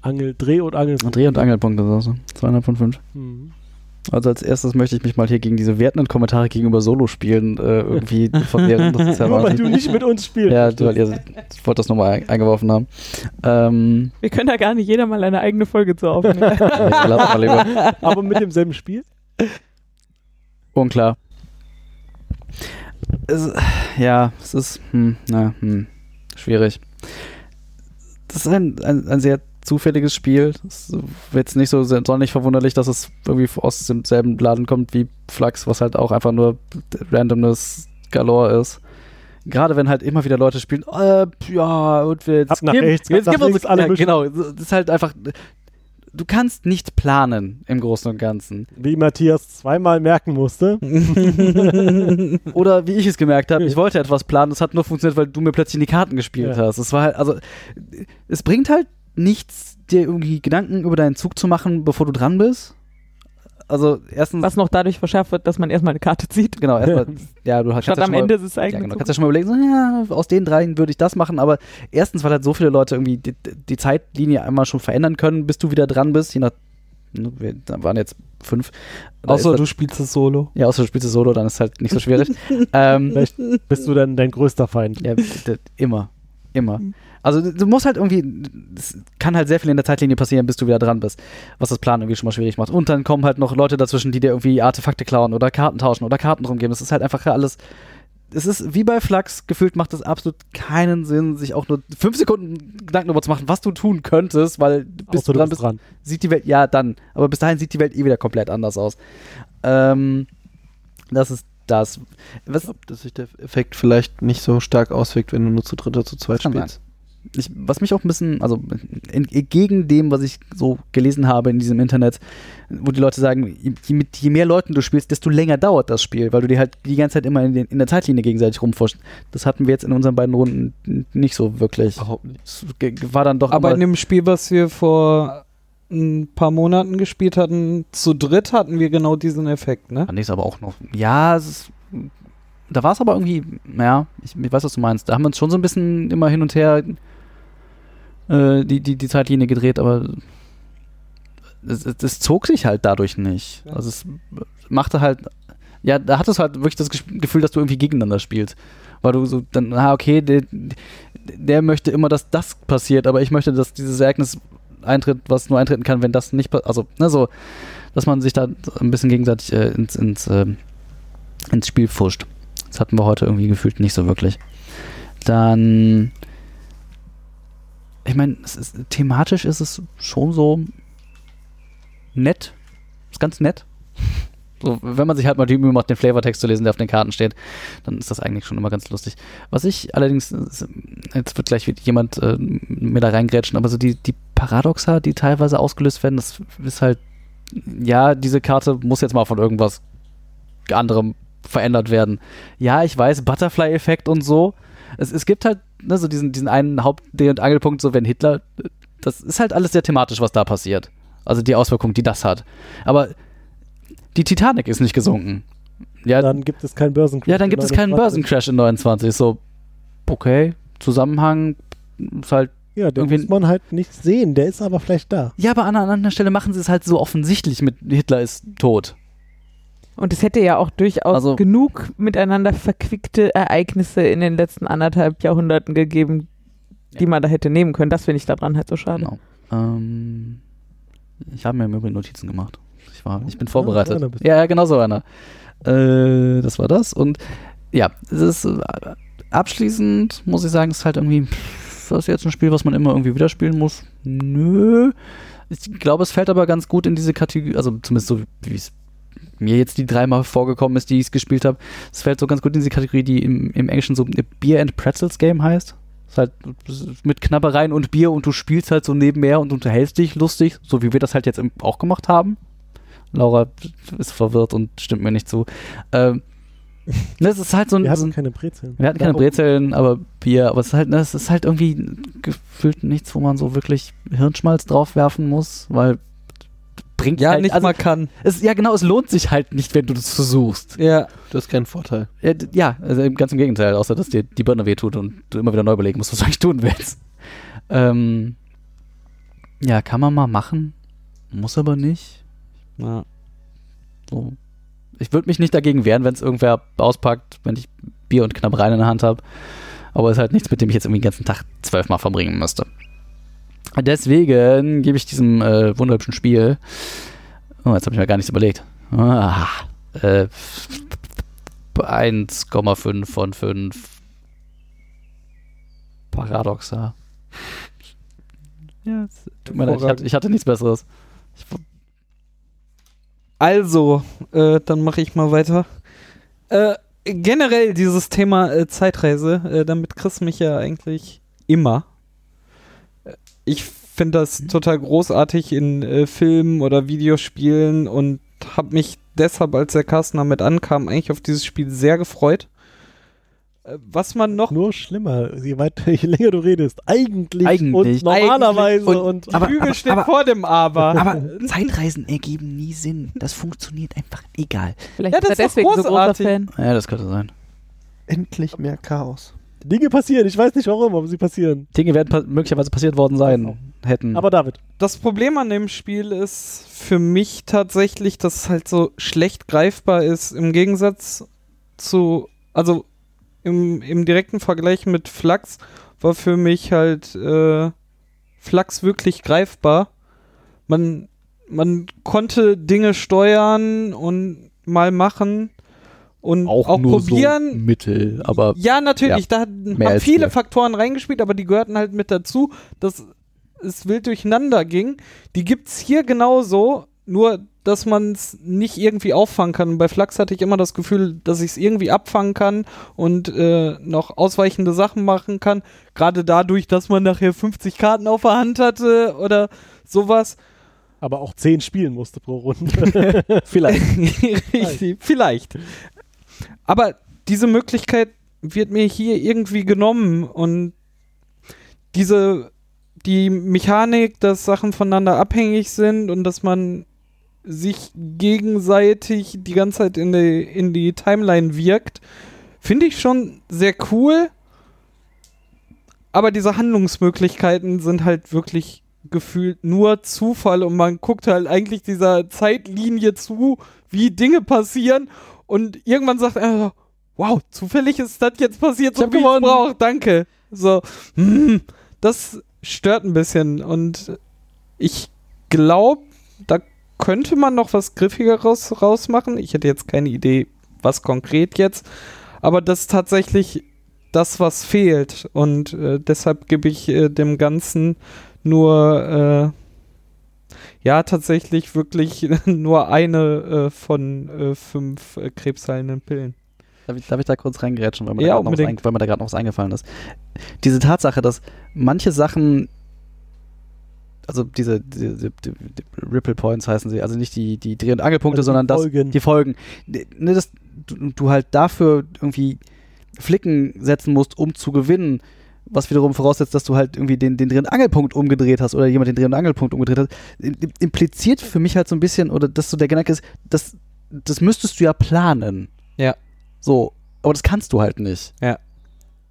Angel, Dreh- und Angelpunkte. Dreh- und Angelpunkte, so. so. Zweieinhalb von fünf. Hm. Also als erstes möchte ich mich mal hier gegen diese wertenden Kommentare gegenüber Solo-Spielen äh, irgendwie <laughs> verwehren. Das ist ja Nur weil du nicht mit uns spielst. Ja, du, weil ihr ich wollte das nochmal ein, eingeworfen haben. Ähm, Wir können da gar nicht jeder mal eine eigene Folge zu aufnehmen. <laughs> Aber mit demselben Spiel? Unklar. Es, ja, es ist, hm, na, hm, schwierig. Das ist ein, ein, ein sehr zufälliges Spiel. Es ist jetzt nicht so sonderlich verwunderlich, dass es irgendwie aus demselben Laden kommt wie Flux, was halt auch einfach nur Randomness galore ist. Gerade wenn halt immer wieder Leute spielen, äh, ja, und wir jetzt Ab nach geben- rechts, jetzt geben uns, alle ja, genau, das ist halt einfach du kannst nicht planen im Großen und Ganzen. Wie Matthias zweimal merken musste. <laughs> Oder wie ich es gemerkt habe, ich wollte etwas planen, es hat nur funktioniert, weil du mir plötzlich in die Karten gespielt Ja. hast. Es war halt, also, es bringt halt nichts, dir irgendwie Gedanken über deinen Zug zu machen, bevor du dran bist. Also, erstens, Was noch dadurch verschärft wird, dass man erstmal eine Karte zieht. genau, erstmal, <laughs> ja, du hast Statt ja am schon mal- Ende des Ja, eigenen genau. Zuges. Kannst ja schon mal überlegen, so, ja, aus den dreien würde ich das machen, aber erstens, weil halt so viele Leute irgendwie die, die Zeitlinie einmal schon verändern können, bis du wieder dran bist, je nach, ne, wir da waren jetzt fünf. Da Außer ist du spielst es solo. ja, außer du spielst es solo, dann ist es halt nicht so schwierig. <laughs> ähm, Vielleicht bist du dann dein größter Feind. ja, immer, immer. Also du musst halt irgendwie, es kann halt sehr viel in der Zeitlinie passieren, bis du wieder dran bist, was das Plan irgendwie schon mal schwierig macht. Und dann kommen halt noch Leute dazwischen, die dir irgendwie Artefakte klauen oder Karten tauschen oder Karten rumgeben. Es ist halt einfach alles, es ist wie bei Flux, gefühlt macht es absolut keinen Sinn, sich auch nur fünf Sekunden Gedanken darüber zu machen, was du tun könntest, weil bis Außer du dran bist dran. sieht die Welt, ja dann, aber bis dahin sieht die Welt eh wieder komplett anders aus. Ähm, das ist das. Was, Ich glaube, dass sich der Effekt vielleicht nicht so stark auswirkt, wenn du nur zu dritt oder zu zweit spielst. Ich, was mich auch ein bisschen, also entgegen dem, was ich so gelesen habe in diesem Internet, wo die Leute sagen, je, mit, je mehr Leuten du spielst, desto länger dauert das Spiel, weil du dir halt die ganze Zeit immer in, den, in der Zeitlinie gegenseitig rumforscht. Das hatten wir jetzt in unseren beiden Runden nicht so wirklich. Überhaupt nicht. Ge- war dann doch Aber immer, in dem Spiel, was wir vor ein paar Monaten gespielt hatten, zu dritt hatten wir genau diesen Effekt, ne? fand ich es aber auch noch. Ja, es ist, da war es aber irgendwie, naja, ich, ich weiß, was du meinst. Da haben wir uns schon so ein bisschen immer hin und her äh, die, die, die Zeitlinie gedreht, aber es, es, es zog sich halt dadurch nicht. Ja. Also es machte halt, ja, da hattest du halt wirklich das Gefühl, dass du irgendwie gegeneinander spielst. Weil du so dann, ah, okay, der, der möchte immer, dass das passiert, aber ich möchte, dass dieses Ereignis eintritt, was nur eintreten kann, wenn das nicht passiert. Also, ne, so, dass man sich da ein bisschen gegenseitig äh, ins, ins, ähm, ins Spiel pfuscht. Das hatten wir heute irgendwie gefühlt nicht so wirklich. Dann, ich meine, thematisch ist es schon so nett. Ist ganz nett. So, wenn man sich halt mal die Mühe macht, den Flavortext zu lesen, der auf den Karten steht, dann ist das eigentlich schon immer ganz lustig. Was ich allerdings, jetzt wird gleich jemand äh, mir da reingrätschen, aber so die, die Paradoxa, die teilweise ausgelöst werden, das ist halt, ja, diese Karte muss jetzt mal von irgendwas anderem verändert werden. Ja, ich weiß, Butterfly-Effekt und so. Es, es gibt halt ne, so diesen, diesen einen Haupt-Dreh- und Angelpunkt, so wenn Hitler, das ist halt alles sehr thematisch, was da passiert. Also die Auswirkung, die das hat. Aber die Titanic ist nicht gesunken. Ja, Dann gibt es keinen Börsencrash. ja, dann gibt es keinen 29. Börsencrash in 29. So, okay, Zusammenhang ist halt. Ja, den muss man halt nicht sehen. Der ist aber vielleicht da. Ja, aber an einer anderen Stelle machen sie es halt so offensichtlich mit Hitler ist tot. Und es hätte ja auch durchaus Also- genug miteinander verquickte Ereignisse in den letzten anderthalb Jahrhunderten gegeben, die Ja. man da hätte nehmen können. Das finde ich daran halt so schade. Genau. Ähm, ich habe mir im Übrigen Notizen gemacht. Ich, war, ich bin Ah, vorbereitet. bist ja, ja, genau so einer. Äh, das war das. Und ja, es ist äh, abschließend, muss ich sagen, es ist halt irgendwie, pff, das ist jetzt ein Spiel, was man immer irgendwie wieder spielen muss. Nö. Ich glaube, es fällt aber ganz gut in diese Kategorie, also zumindest so, wie es mir jetzt die dreimal vorgekommen ist, die ich es gespielt habe. Es fällt so ganz gut in diese Kategorie, die im, im Englischen so Beer and Pretzels Game heißt. Ist halt mit Knabbereien und Bier und du spielst halt so nebenher und unterhältst dich lustig, so wie wir das halt jetzt auch gemacht haben. Laura ist verwirrt und stimmt mir nicht zu. Ähm, ne, es ist halt so ein. Wir hatten ein keine Brezeln. wir hatten keine Ja, Brezeln, aber Bier. Aber es ist halt, ne, es ist halt irgendwie gefühlt nichts, wo man so wirklich Hirnschmalz draufwerfen muss, weil bringt Ja, halt, nicht also, mal kann. Es, ja, genau, es lohnt sich halt nicht, wenn du das versuchst. Ja. Du hast keinen Vorteil. Ja, ja also ganz im Gegenteil, außer dass dir die Birne wehtut und du immer wieder neu überlegen musst, was du eigentlich tun willst. Ähm, ja, kann man mal machen, muss aber nicht. ja. So. Ich würde mich nicht dagegen wehren, wenn es irgendwer auspackt, wenn ich Bier und Knabbereien in der Hand habe. Aber es ist halt nichts, mit dem ich jetzt irgendwie den ganzen Tag zwölfmal verbringen müsste. Deswegen gebe ich diesem äh, wunderhübschen Spiel. Oh, jetzt habe ich mir gar nichts überlegt. Ah, äh, 1,5 von 5. Paradoxa. Ja, tut mir leid, ich hatte, ich hatte nichts Besseres. Ich, Also, äh, dann mache ich mal weiter. Äh, generell dieses Thema äh, Zeitreise, äh, damit kriegst du mich ja eigentlich immer. Ich finde das total großartig in äh, Filmen oder Videospielen und habe mich deshalb, als der Carsten damit ankam, eigentlich auf dieses Spiel sehr gefreut. Äh, Was man noch Nur schlimmer, je, weiter, je länger du redest. Eigentlich, Eigentlich. und normalerweise Eigentlich und, und- aber- Bügel steht aber- vor dem Aber. Aber <laughs> Zeitreisen ergeben nie Sinn. Das funktioniert einfach egal. Vielleicht Ja, ist er das ist doch deswegen so großer großartig. Fan. Ja, das könnte sein. Endlich mehr Chaos. Dinge passieren. Ich weiß nicht warum, aber sie passieren. Dinge werden pa möglicherweise passiert worden sein hätten. Aber David, das Problem an dem Spiel ist für mich tatsächlich, dass es halt so schlecht greifbar ist im Gegensatz zu, also im, im direkten Vergleich mit Flux war für mich halt äh, Flux wirklich greifbar. Man, man konnte Dinge steuern und mal machen und auch, probieren. so Mittel, aber Ja, natürlich, da haben viele. Faktoren reingespielt, aber die gehörten halt mit dazu, dass es wild durcheinander ging. Die gibt's hier genauso, nur dass man es nicht irgendwie auffangen kann. Und bei Flux hatte ich immer das Gefühl, dass ich es irgendwie abfangen kann und äh, noch ausweichende Sachen machen kann. Gerade dadurch, dass man nachher 50 Karten auf der Hand hatte oder sowas. aber auch 10 spielen musste pro Runde. <laughs> vielleicht. Richtig, vielleicht. Aber diese Möglichkeit wird mir hier irgendwie genommen und diese die Mechanik, dass Sachen voneinander abhängig sind und dass man sich gegenseitig die ganze Zeit in die, in die Timeline wirkt, finde ich schon sehr cool. Aber diese Handlungsmöglichkeiten sind halt wirklich gefühlt nur Zufall und man guckt halt eigentlich dieser Zeitlinie zu, wie Dinge passieren und irgendwann sagt er, so, wow, zufällig ist das jetzt passiert, so hab wie ich brauche, danke. So, hm, das stört ein bisschen und ich glaube, da könnte man noch was Griffigeres rausmachen. Ich hätte jetzt keine Idee, was konkret jetzt, aber das ist tatsächlich das, was fehlt und äh, deshalb gebe ich äh, dem Ganzen nur äh, ja tatsächlich wirklich <laughs> nur eine äh, von äh, fünf äh, krebsheilenden Pillen. Darf ich, darf ich da kurz reingrätschen, weil mir, Ja, da gerade noch was eingefallen ist? Diese Tatsache, dass manche Sachen, also diese, diese, die, die Ripple Points heißen sie, also nicht die, die Dreh- und Angelpunkte, Also die sondern das, Folgen. die Folgen, ne, dass du, du halt dafür irgendwie Flicken setzen musst, um zu gewinnen, was wiederum voraussetzt, dass du halt irgendwie den, den Dreh- und Angelpunkt umgedreht hast oder jemand den Dreh- und Angelpunkt umgedreht hat, im- im- impliziert für mich halt so ein bisschen, oder dass so der Gedanke ist, das, das müsstest du ja planen. Ja. So, aber das kannst du halt nicht.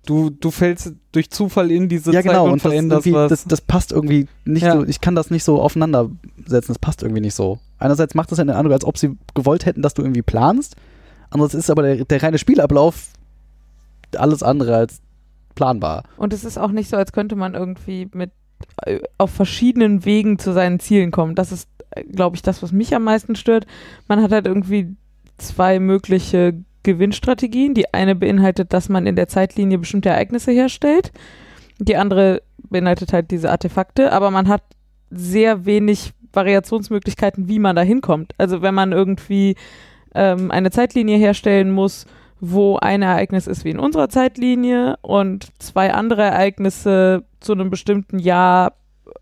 Du, du fällst durch Zufall in diese ja, Zeit genau, und, und das, veränderst irgendwie, was. das, das passt irgendwie nicht Ja. so, ich kann das nicht so aufeinander setzen, das passt irgendwie nicht so. Einerseits macht das ja den Eindruck, als ob sie gewollt hätten, dass du irgendwie planst, andererseits ist aber der, der reine Spielablauf alles andere als planbar. Und es ist auch nicht so, als könnte man irgendwie mit äh, auf verschiedenen Wegen zu seinen Zielen kommen. Das ist, glaube ich, das, was mich am meisten stört. Man hat halt irgendwie zwei mögliche Gewinnstrategien. Die eine beinhaltet, dass man in der Zeitlinie bestimmte Ereignisse herstellt. Die andere beinhaltet halt diese Artefakte, aber man hat sehr wenig Variationsmöglichkeiten, wie man da hinkommt. Also wenn man irgendwie ähm, eine Zeitlinie herstellen muss, wo ein Ereignis ist wie in unserer Zeitlinie und zwei andere Ereignisse zu einem bestimmten Jahr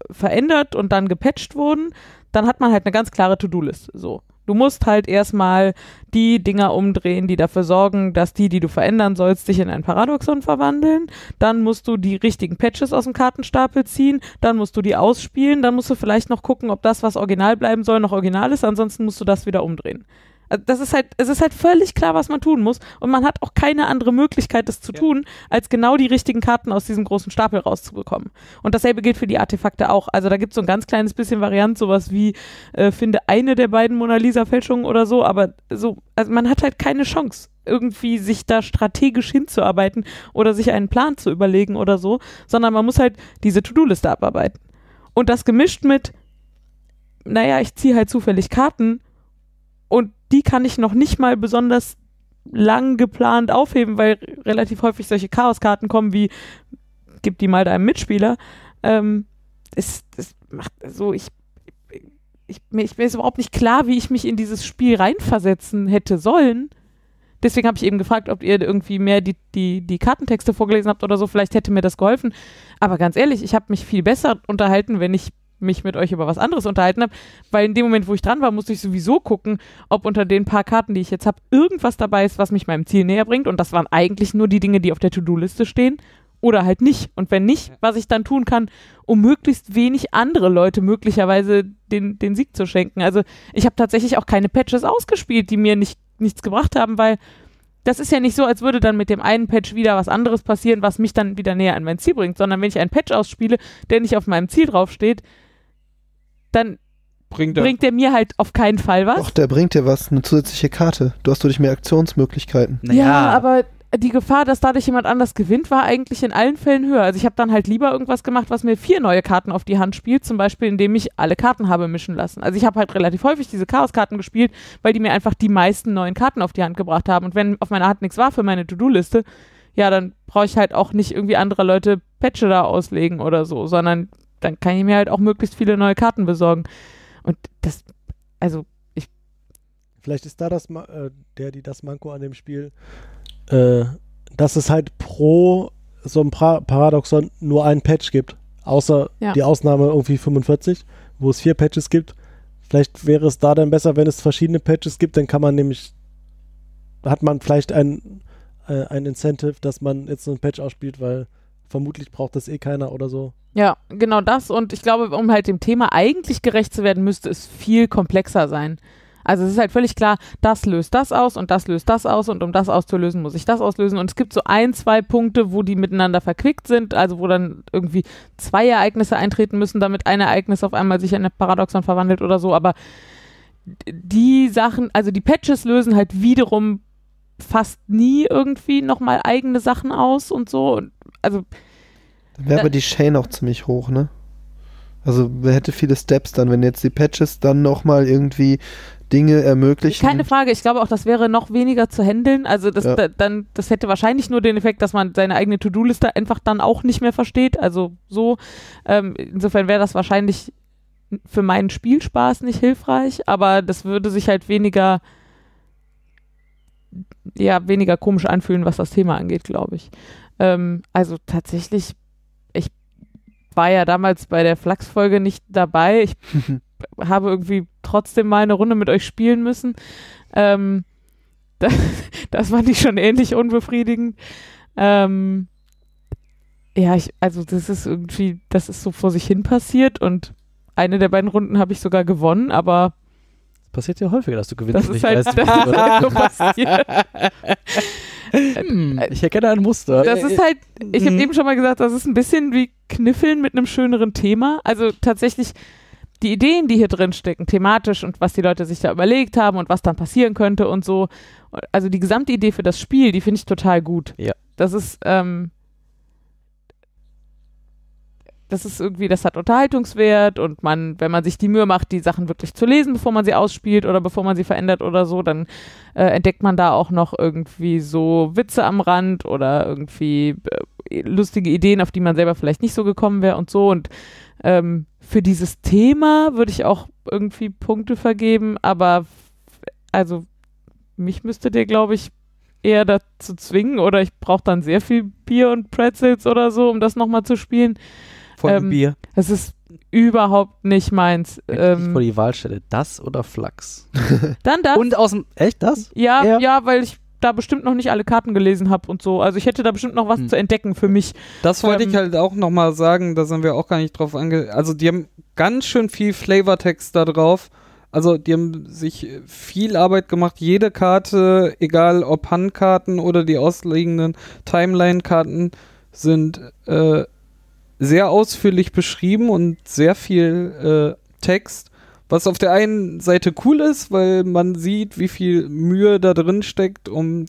verändert und dann gepatcht wurden, dann hat man halt eine ganz klare To-Do-Liste. So. Du musst halt erstmal die Dinger umdrehen, die dafür sorgen, dass die, die du verändern sollst, sich in ein Paradoxon verwandeln. Dann musst du die richtigen Patches aus dem Kartenstapel ziehen. Dann musst du die ausspielen. Dann musst du vielleicht noch gucken, ob das, was original bleiben soll, noch original ist. Ansonsten musst du das wieder umdrehen. Also das ist halt, es ist halt völlig klar, was man tun muss. Und man hat auch keine andere Möglichkeit, das zu tun, als genau die richtigen Karten aus diesem großen Stapel rauszubekommen. Und dasselbe gilt für die Artefakte auch. Also da gibt es so ein ganz kleines bisschen Variant, sowas wie, äh, finde eine der beiden Mona Lisa-Fälschungen oder so, aber so, also man hat halt keine Chance, irgendwie sich da strategisch hinzuarbeiten oder sich einen Plan zu überlegen oder so, sondern man muss halt diese To-Do-Liste abarbeiten. Und das gemischt mit, naja, ich ziehe halt zufällig Karten und die kann ich noch nicht mal besonders lang geplant aufheben, weil relativ häufig solche Chaoskarten kommen wie gib die mal deinem Mitspieler. Ähm, es, es macht so, ich, ich, mir, ich, mir ist überhaupt nicht klar, wie ich mich in dieses Spiel reinversetzen hätte sollen, Deswegen habe ich eben gefragt, ob ihr irgendwie mehr die, die, die Kartentexte vorgelesen habt oder so. Vielleicht hätte mir das geholfen. Aber ganz ehrlich, ich habe mich viel besser unterhalten, wenn ich mich mit euch über was anderes unterhalten habe, weil in dem Moment, wo ich dran war, musste ich sowieso gucken, ob unter den paar Karten, die ich jetzt habe, irgendwas dabei ist, was mich meinem Ziel näher bringt. Und das waren eigentlich nur die Dinge, die auf der To-Do-Liste stehen oder halt nicht. Und wenn nicht, was ich dann tun kann, um möglichst wenig andere Leute möglicherweise den, den Sieg zu schenken. Also ich habe tatsächlich auch keine Patches ausgespielt, die mir nicht, nichts gebracht haben, weil das ist ja nicht so, als würde dann mit dem einen Patch wieder was anderes passieren, was mich dann wieder näher an mein Ziel bringt, sondern wenn ich einen Patch ausspiele, der nicht auf meinem Ziel draufsteht, dann Bringt er. bringt der mir halt auf keinen Fall was. Doch, der bringt dir was, eine zusätzliche Karte. Du hast durch mehr Aktionsmöglichkeiten. Ja, aber die Gefahr, dass dadurch jemand anders gewinnt, war eigentlich in allen Fällen höher. Also ich habe dann halt lieber irgendwas gemacht, was mir vier neue Karten auf die Hand spielt, zum Beispiel indem ich alle Karten habe mischen lassen. Also ich habe halt relativ häufig diese Chaos-Karten gespielt, weil die mir einfach die meisten neuen Karten auf die Hand gebracht haben. Und wenn auf meiner Hand nichts war für meine To-Do-Liste, ja, dann brauche ich halt auch nicht irgendwie andere Leute Patche da auslegen oder so, sondern dann kann ich mir halt auch möglichst viele neue Karten besorgen. Und das, also Vielleicht ist da das, äh, der, die das Manko an dem Spiel, äh, dass es halt pro so ein pra Paradoxon nur einen Patch gibt. Außer Ja. die Ausnahme irgendwie 45, wo es vier Patches gibt. Vielleicht wäre es da dann besser, wenn es verschiedene Patches gibt, dann kann man nämlich, hat man vielleicht ein, äh, ein Incentive, dass man jetzt so ein Patch ausspielt, weil vermutlich braucht das eh keiner oder so. Ja, genau das. Und ich glaube, um halt dem Thema eigentlich gerecht zu werden, müsste es viel komplexer sein. Also es ist halt völlig klar, das löst das aus und das löst das aus und um das auszulösen, muss ich das auslösen. Und es gibt so ein, zwei Punkte, wo die miteinander verquickt sind, also wo dann irgendwie zwei Ereignisse eintreten müssen, damit ein Ereignis auf einmal sich in ein Paradoxon verwandelt oder so. Aber die Sachen, also die Patches lösen halt wiederum fast nie irgendwie nochmal eigene Sachen aus und so. Und Also Dann wäre aber die Chain auch ziemlich hoch, ne? Also wer hätte viele Steps dann, wenn jetzt die Patches dann nochmal irgendwie Dinge ermöglichen. Keine Frage, ich glaube auch, das wäre noch weniger zu handeln. Also das, Ja. da, dann, das hätte wahrscheinlich nur den Effekt, dass man seine eigene To-Do-Liste einfach dann auch nicht mehr versteht. Also so. Ähm, insofern wäre das wahrscheinlich für meinen Spielspaß nicht hilfreich, aber das würde sich halt weniger, ja, weniger komisch anfühlen, was das Thema angeht, glaube ich. Ähm, also tatsächlich, ich war ja damals bei der Flachs-Folge nicht dabei. Ich <laughs> habe irgendwie trotzdem mal eine Runde mit euch spielen müssen. Ähm, <laughs> das, das fand ich schon ähnlich unbefriedigend. Ähm, ja, ich, also das ist irgendwie, das ist so vor sich hin passiert und eine der beiden Runden habe ich sogar gewonnen, aber Passiert ja häufiger, dass du gewinnst. das ist nicht halt weißt, das. <laughs> Hm, ich erkenne ein Muster. Das ist halt, ich habe Mhm. eben schon mal gesagt, das ist ein bisschen wie Kniffeln mit einem schöneren Thema. Also tatsächlich die Ideen, die hier drin stecken, thematisch und was die Leute sich da überlegt haben und was dann passieren könnte und so. Also die gesamte Idee für das Spiel, die finde ich total gut. Ja. Das ist, ähm, das ist irgendwie, das hat Unterhaltungswert und man, wenn man sich die Mühe macht, die Sachen wirklich zu lesen, bevor man sie ausspielt oder bevor man sie verändert oder so, dann äh, entdeckt man da auch noch irgendwie so Witze am Rand oder irgendwie äh, lustige Ideen, auf die man selber vielleicht nicht so gekommen wäre und so. Und ähm, für dieses Thema würde ich auch irgendwie Punkte vergeben, aber also mich müsstet ihr, glaube ich, eher dazu zwingen oder ich brauche dann sehr viel Bier und Pretzels oder so, um das nochmal zu spielen. Von Ähm, Bier. Das ist überhaupt nicht meins. ich Ähm, vor die Wahl stelle, das oder Flachs. <laughs> dann das. Und aus dem, echt das? Ja, Ja. ja, weil ich da bestimmt noch nicht alle Karten gelesen habe und so. Also ich hätte da bestimmt noch was Hm. zu entdecken für mich. Das wollte ähm, ich halt auch nochmal sagen, da sind wir auch gar nicht drauf ange... Also die haben ganz schön viel Flavortext da drauf. Also die haben sich viel Arbeit gemacht. Jede Karte, egal ob Handkarten oder die ausliegenden Timeline-Karten, sind äh, sehr ausführlich beschrieben und sehr viel äh, Text. Was auf der einen Seite cool ist, weil man sieht, wie viel Mühe da drin steckt, um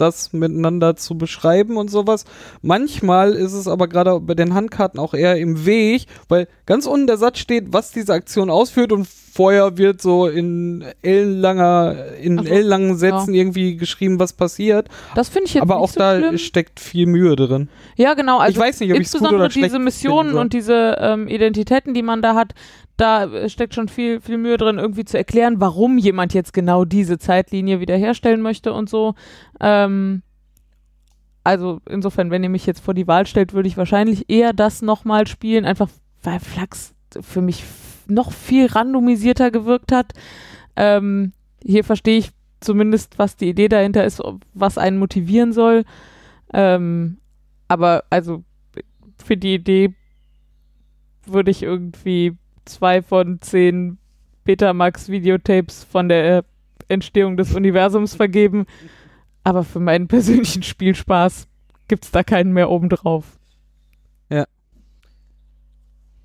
das miteinander zu beschreiben und sowas. Manchmal ist es aber gerade bei den Handkarten auch eher im Weg, weil ganz unten der Satz steht, was diese Aktion ausführt und vorher wird so in ellenlanger, in Ach so, ellenlangen Sätzen irgendwie geschrieben, was passiert. Das finde ich jetzt Aber auch so da schlimm. steckt viel Mühe drin. Ja, genau. Also ich weiß nicht, ob ich's gut insbesondere oder diese Missionen und diese ähm, Identitäten, die man da hat, da steckt schon viel, viel Mühe drin, irgendwie zu erklären, warum jemand jetzt genau diese Zeitlinie wiederherstellen möchte und so. Ähm, also insofern, wenn ihr mich jetzt vor die Wahl stellt, würde ich wahrscheinlich eher das nochmal spielen, einfach weil Flux für mich noch viel randomisierter gewirkt hat. Ähm, hier verstehe ich zumindest, was die Idee dahinter ist, was einen motivieren soll. Ähm, aber also für die Idee würde ich irgendwie zwei von zehn Betamax-Videotapes von der Entstehung des Universums vergeben. Aber für meinen persönlichen Spielspaß gibt es da keinen mehr obendrauf.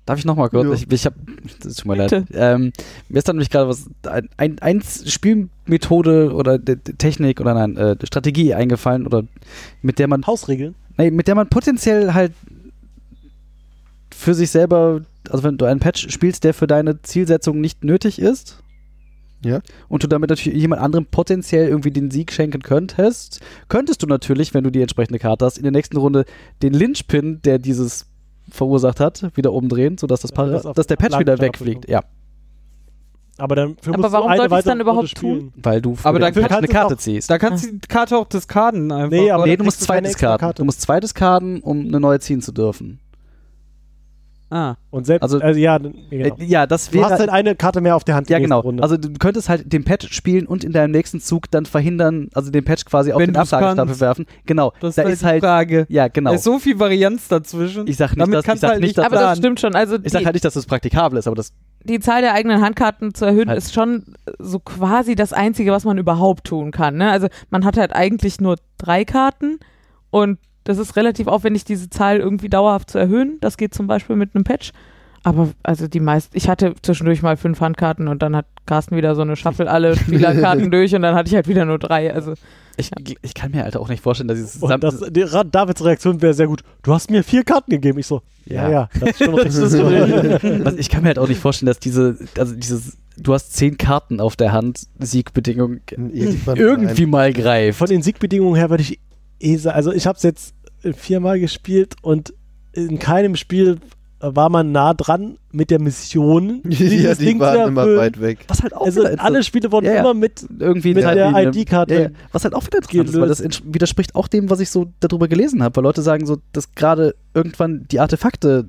Darf ich nochmal kurz? Ja. Ich, ich hab, das tut mir leid. Ähm, mir ist dann nämlich gerade was, ein, ein, ein Spielmethode oder de, de Technik oder nein, äh, Strategie eingefallen oder mit der man, Hausregeln. nee, mit der man potenziell halt für sich selber, also wenn du einen Patch spielst, der für deine Zielsetzung nicht nötig ist. Ja. Und du damit natürlich jemand anderem potenziell irgendwie den Sieg schenken könntest, könntest du natürlich, wenn du die entsprechende Karte hast, in der nächsten Runde den Lynchpin, der dieses verursacht hat, wieder umdrehen, sodass das Ja, das dass der Patch wieder wegfliegt. Ja, Aber dann für Aber warum sollte ich's dann weitere überhaupt spielen. weil du für Aber dann kannst eine Karte auch- ziehst. Da kannst du die Karte auch diskarden einfach. Nee, aber- nee, dann du musst Karten. Karte. Du musst zweites Karten, um eine neue ziehen zu dürfen. Ah. Und selbst, Also- also, ja, dann- genau. Äh, ja, das du hast wäre halt eine Karte mehr auf der Hand. die ja genau. Runde. Also du könntest halt den Patch spielen und in deinem nächsten Zug dann verhindern, also den Patch quasi auf Wenn den du's Ablagestapel werfen. Genau. Das da ist, ist halt die Frage. ja genau. Da ist so viel Varianz dazwischen. Ich sag nicht, Damit dass- ich sag halt nicht, dass- Aber das stimmt schon. Also ich sag die, halt nicht, dass das praktikabel ist, aber das die Zahl der eigenen Handkarten zu erhöhen Halt. ist schon so quasi das Einzige, was man überhaupt tun kann. Ne? Also man hat halt eigentlich nur drei Karten und das ist relativ aufwendig, diese Zahl irgendwie dauerhaft zu erhöhen. Das geht zum Beispiel mit einem Patch. Aber also die meisten, ich hatte zwischendurch mal fünf Handkarten und dann hat Carsten wieder so eine Shuffle alle <laughs> Spielerkarten durch und dann hatte ich halt wieder nur drei. Also ich, ich kann mir halt auch nicht vorstellen, dass dieses Und das, Davids Reaktion wäre sehr gut. Du hast mir vier Karten gegeben. Ich so, ja, Ja. ja, das ist schon <laughs> richtig. <laughs> Was, ich kann mir halt auch nicht vorstellen, dass diese, also dieses, du hast zehn Karten auf der Hand, Siegbedingung Irgendwann irgendwie mal greift. Von den Siegbedingungen her würde ich sagen, also ich habe es jetzt viermal gespielt und in keinem Spiel war man nah dran mit der Mission. <laughs> ja, die Ding waren immer weit weg. Was halt auch Also alle Spiele wurden Ja, ja. immer mit irgendwie mit halt der ID-Karte Ja, ja. Was halt auch wieder interessant ist, weil das widerspricht auch dem, was ich so darüber gelesen habe, weil Leute sagen so, dass gerade irgendwann die Artefakte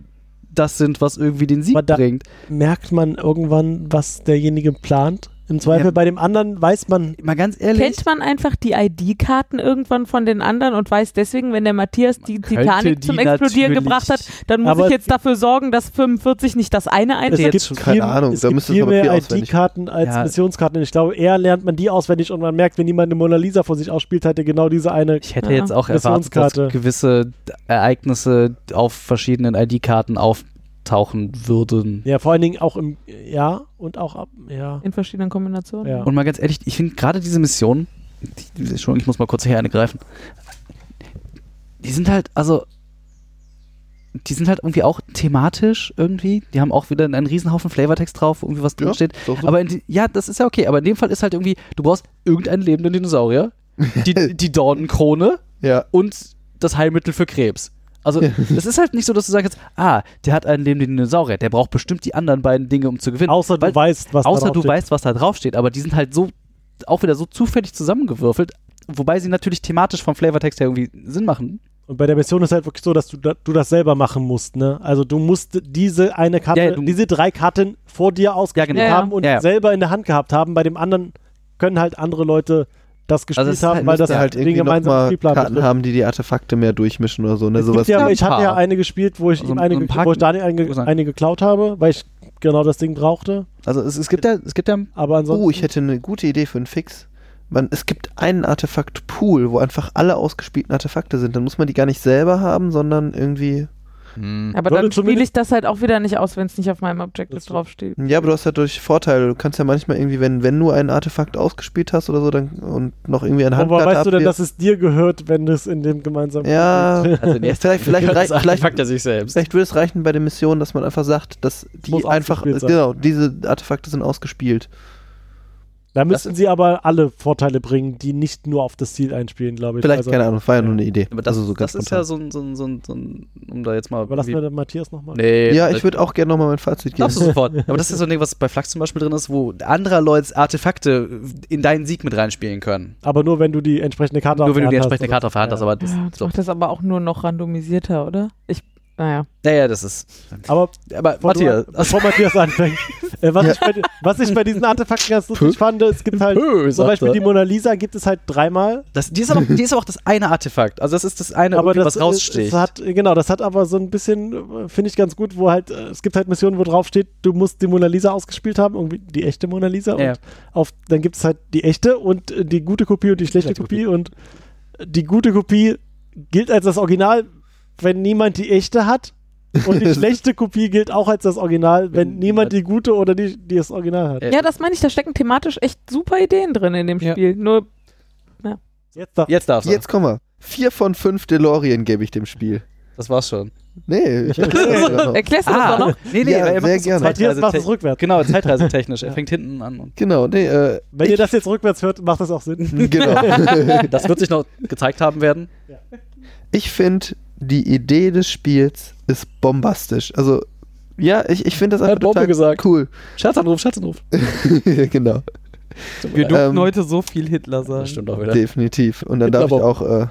das sind, was irgendwie den Sieg Aber da- bringt. merkt man irgendwann, was derjenige plant. Im Zweifel Ja. bei dem anderen weiß man, Mal ganz ehrlich, kennt man einfach die ID-Karten irgendwann von den anderen und weiß deswegen, wenn der Matthias die Titanic die zum Explodieren natürlich- gebracht hat, dann muss Aber- ich jetzt dafür sorgen, dass 45 nicht das eine es jetzt eintritt. gibt schon keine viel, Ahnung, es da gibt viel mehr. ID-Karten als Ja. Missionskarten. Ich glaube, eher lernt man die auswendig und man merkt, wenn jemand eine Mona Lisa vor sich ausspielt, hat er genau diese eine. Ich hätte Ja. jetzt auch erwartet, dass gewisse Ereignisse auf verschiedenen ID-Karten auftauchen würden. Ja, vor allen Dingen auch im, ja, und auch ab, ja. In verschiedenen Kombinationen. Ja. Und mal ganz ehrlich, ich finde gerade diese Mission, die, Entschuldigung, ich muss mal kurz hier eine greifen, die sind halt, also, die sind halt irgendwie auch thematisch irgendwie. Die haben auch wieder einen Riesenhaufen Flavortext drauf, irgendwie was Ja, drinsteht. so. Aber in die, ja, das ist ja okay. Aber in dem Fall ist halt irgendwie, du brauchst irgendeinen lebenden Dinosaurier, die, <laughs> die Dornenkrone ja, und das Heilmittel für Krebs. Also, es ist halt nicht so, dass du sagst, ah, der hat einen lebenden Dinosaurier, der braucht bestimmt die anderen beiden Dinge, um zu gewinnen. Außer du Weil- weißt, was Außer da du draufsteht. weißt, was da draufsteht, aber die sind halt so, auch wieder so zufällig zusammengewürfelt, wobei sie natürlich thematisch vom Flavortext her irgendwie Sinn machen. Und bei der Mission ist halt wirklich so, dass du, da, du das selber machen musst, ne? Also du musst diese eine Karte, Ja, ja, du- diese drei Karten vor dir ausgespielt genau. Ja, ja. haben und selber in der Hand gehabt haben. Bei dem anderen können halt andere Leute das gespielt Also es ist haben, halt- weil das halt den irgendwie gemeinsamen nochmal Spielplan Karten haben, die die Artefakte mehr durchmischen oder so. Ne? Es Sowas ja, ich hatte ja eine gespielt, wo ich Also ihm ein- eine, ein wo ich Daniel eine, eine geklaut habe, weil ich genau das Ding brauchte. Also es, es gibt ja, es gibt ja, Aber ansonsten Oh, ich hätte eine gute Idee für einen Fix. Man, es gibt einen Artefakt-Pool, wo einfach alle ausgespielten Artefakte sind. Dann muss man die gar nicht selber haben, sondern irgendwie Hm. Aber dann spiele ich das halt auch wieder nicht aus, wenn es nicht auf meinem Objective draufsteht. Ja, aber du hast ja durch Vorteile. Du kannst ja manchmal irgendwie, wenn, wenn du ein Artefakt ausgespielt hast oder so, dann und noch irgendwie eine Aber Handkarte weißt du denn, dass es dir gehört, wenn es in dem gemeinsamen Ja, Also nee, vielleicht, vielleicht, das rei- vielleicht, Artefakt ja sich selbst. vielleicht würde es reichen bei den Missionen, dass man einfach sagt, dass die einfach, genau, diese Artefakte sind ausgespielt. Da müssen sie aber alle Vorteile bringen, die nicht nur auf das Ziel einspielen, glaube ich. Vielleicht, Also, keine Ahnung, war ja nur eine Idee. Aber das, also so ganz das ist ja so ein, so, ein, so, ein, so ein, um da jetzt mal. Überlassen wir den Matthias nochmal. nee, Ja, das- ich würde auch gerne nochmal mein Fazit geben. Glaubst du sofort. <laughs> Aber das ist so ein Ding, was bei Flachs zum Beispiel drin ist, wo anderer Leute Artefakte in deinen Sieg mit reinspielen können. Aber nur, wenn du die entsprechende Karte Nur wenn du die der Hand entsprechende Karte auf der Hand hast, aber das, Ja, das so. macht das aber auch nur noch randomisierter, oder? Ich, naja. Naja, das ist. Aber Aber bevor, Matthias. du, bevor Matthias anfängt, <laughs> äh, was, Ja. ich bei, was ich bei diesen Artefakten ganz lustig fand, es gibt halt Hö, zum Beispiel er. die Mona Lisa gibt es halt dreimal. Das, die, ist aber, die ist aber auch das eine Artefakt. Also das ist das eine, aber das, was raussticht. Das hat, genau, das hat aber so ein bisschen, finde ich ganz gut, wo halt, äh, es gibt halt Missionen, wo drauf steht, du musst die Mona Lisa ausgespielt haben, irgendwie die echte Mona Lisa. Ja. Und auf, dann gibt es halt die echte und äh, die gute Kopie und die schlechte Schlechte Kopie. Und die gute Kopie gilt als das Original, wenn niemand die echte hat. Und die <laughs> schlechte Kopie gilt auch als das Original, wenn niemand die gute oder die, die das Original hat. Äh, Ja, das meine ich, da stecken thematisch echt super Ideen drin in dem Ja. Spiel. Nur, Jetzt darf Jetzt darfst du. Jetzt komm mal. Vier von fünf DeLorean gebe ich dem Spiel. Das war's schon. Nee, ich <laughs> erklärst du das doch noch? nee, nee, Ja, aber er macht sehr gerne. Matthias macht es Zeitreise- rückwärts. Genau, zeitreisetechnisch. Er <laughs> fängt hinten an. Und Genau, nee, äh, Wenn ihr das jetzt rückwärts hört, macht das auch Sinn. genau. das wird sich noch gezeigt haben werden. ich finde, die Idee des Spiels ist bombastisch. Also, ja, ich, ich finde das einfach hat Bombe total gesagt. cool. Scherzanruf, Scherzanruf. <laughs> genau, Wir durften Ähm, heute so viel Hitler sagen. Das stimmt auch wieder. definitiv. Und dann darf ich auch äh,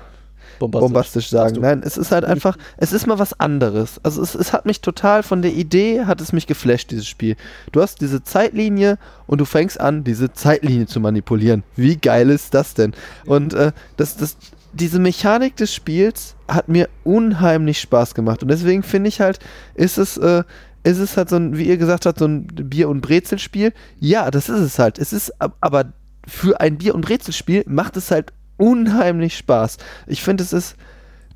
Bombastisch. bombastisch sagen. Nein, es ist halt einfach, es ist mal was anderes. Also es, es hat mich total von der Idee, hat es mich geflasht, dieses Spiel. Du hast diese Zeitlinie und du fängst an, diese Zeitlinie zu manipulieren. Wie geil ist das denn? Und äh, das, das, diese Mechanik des Spiels hat mir unheimlich Spaß gemacht. Und deswegen finde ich halt, ist es, äh, ist es halt so ein, wie ihr gesagt habt, so ein Bier- und Brezelspiel. Ja, das ist es halt. Es ist ab- aber für ein Bier- und Brezelspiel macht es halt unheimlich Spaß. Ich finde, es ist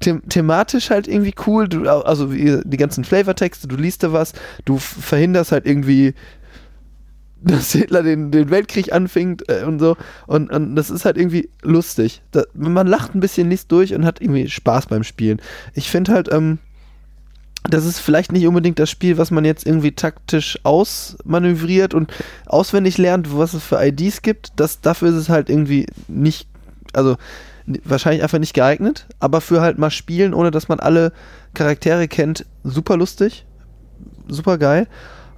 them thematisch halt irgendwie cool. Du, also die ganzen Flavortexte, du liest da was, du verhinderst halt irgendwie, dass Hitler den, den Weltkrieg anfängt äh, und so. Und, und das ist halt irgendwie lustig. Da, man lacht ein bisschen, liest durch und hat irgendwie Spaß beim Spielen. Ich finde halt, ähm, das ist vielleicht nicht unbedingt das Spiel, was man jetzt irgendwie taktisch ausmanövriert und auswendig lernt, was es für IDs gibt. Das, dafür ist es halt irgendwie nicht, also wahrscheinlich einfach nicht geeignet, aber für halt mal spielen, ohne dass man alle Charaktere kennt, super lustig, super geil.